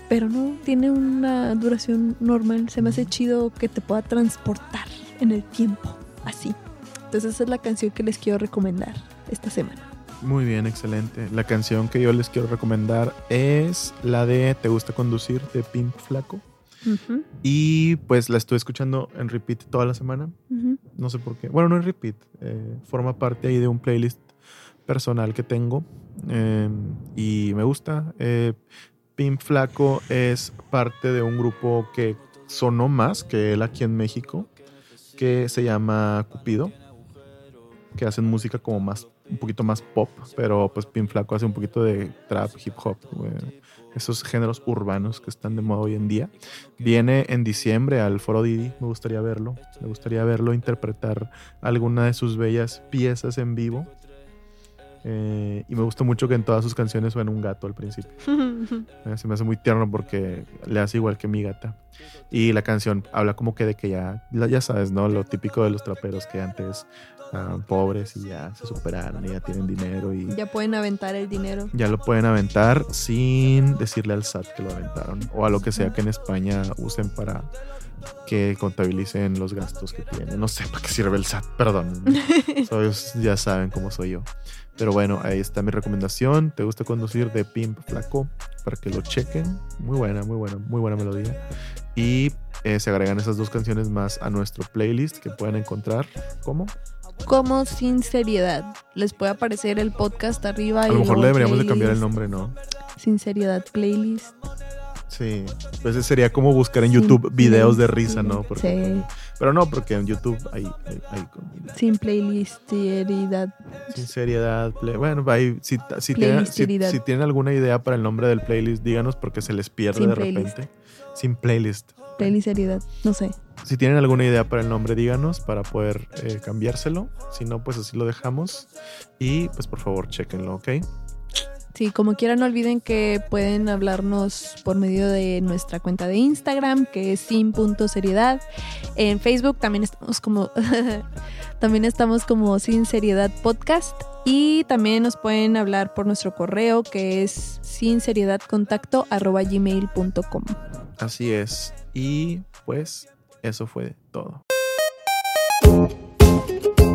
pero no, tiene una duración normal, se me hace chido que te pueda transportar en el tiempo, así. Entonces esa es la canción que les quiero recomendar esta semana. Muy bien, excelente. La canción que yo les quiero recomendar es la de Te gusta conducir de Pimp Flaco. Y pues la estuve escuchando en repeat toda la semana. No sé por qué. Bueno, no en repeat. eh, forma parte ahí de un playlist personal que tengo. eh, y me gusta. Eh, Pimp Flaco es parte de un grupo que sonó más que él aquí en México. Que se llama Cupido. Que hacen música como más, un poquito más pop. Pero pues Pimp Flaco hace un poquito de trap, hip hop. esos géneros urbanos que están de moda hoy en día. Viene en diciembre al Foro Didi, me gustaría verlo. Me gustaría verlo interpretar alguna de sus bellas piezas en vivo. Eh, y me gusta mucho que en todas sus canciones suena un gato al principio. Eh, Se me hace muy tierno porque le hace igual que mi gata. Y la canción habla como que de que ya, ya sabes, ¿no? Lo típico de los traperos que antes ah, pobres y ya se superaron y ya tienen dinero y ya pueden aventar el dinero. ya lo pueden aventar sin decirle al SAT que lo aventaron o a lo que sea que en España usen para que contabilicen los gastos que tienen. No sé para qué sirve el SAT, perdón. Soy- ya saben cómo soy yo. Pero bueno, ahí está mi recomendación. ¿Te gusta conducir de Pimp Flaco? Para que lo chequen. Muy buena, muy buena, muy buena melodía. Y eh, se agregan esas dos canciones más a nuestro playlist que pueden encontrar. ¿Cómo? Como sinceridad. Les puede aparecer el podcast arriba. A y lo mejor le deberíamos de cambiar el nombre, ¿no? Sinceridad playlist. Sí, pues ese sería como buscar en Sin YouTube videos de risa, ¿no? Porque, sí. Pero no, porque en YouTube hay, hay, Sin playlist, sinceridad. sinceridad. play- bueno, ahí, si, si, tienen, si tienen alguna idea para el nombre del playlist, díganos porque se les pierde Sin de playlist. repente. Sin playlist. Playlist seriedad. No sé. Si tienen alguna idea para el nombre, díganos para poder eh, cambiárselo. Si no, pues así lo dejamos. Y pues por favor, chequenlo, ¿ok? Sí, como quieran, no olviden que pueden hablarnos por medio de nuestra cuenta de Instagram, que es sin.seriedad. En Facebook también estamos como también estamos como sin seriedad podcast. Y también nos pueden hablar por nuestro correo, que es arroba gmail.com. Así es. Y pues eso fue todo.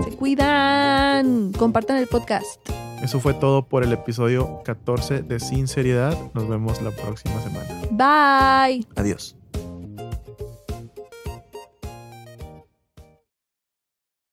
Se cuidan. Compartan el podcast. Eso fue todo por el episodio 14 de Sinceridad. Nos vemos la próxima semana. Bye. Adiós.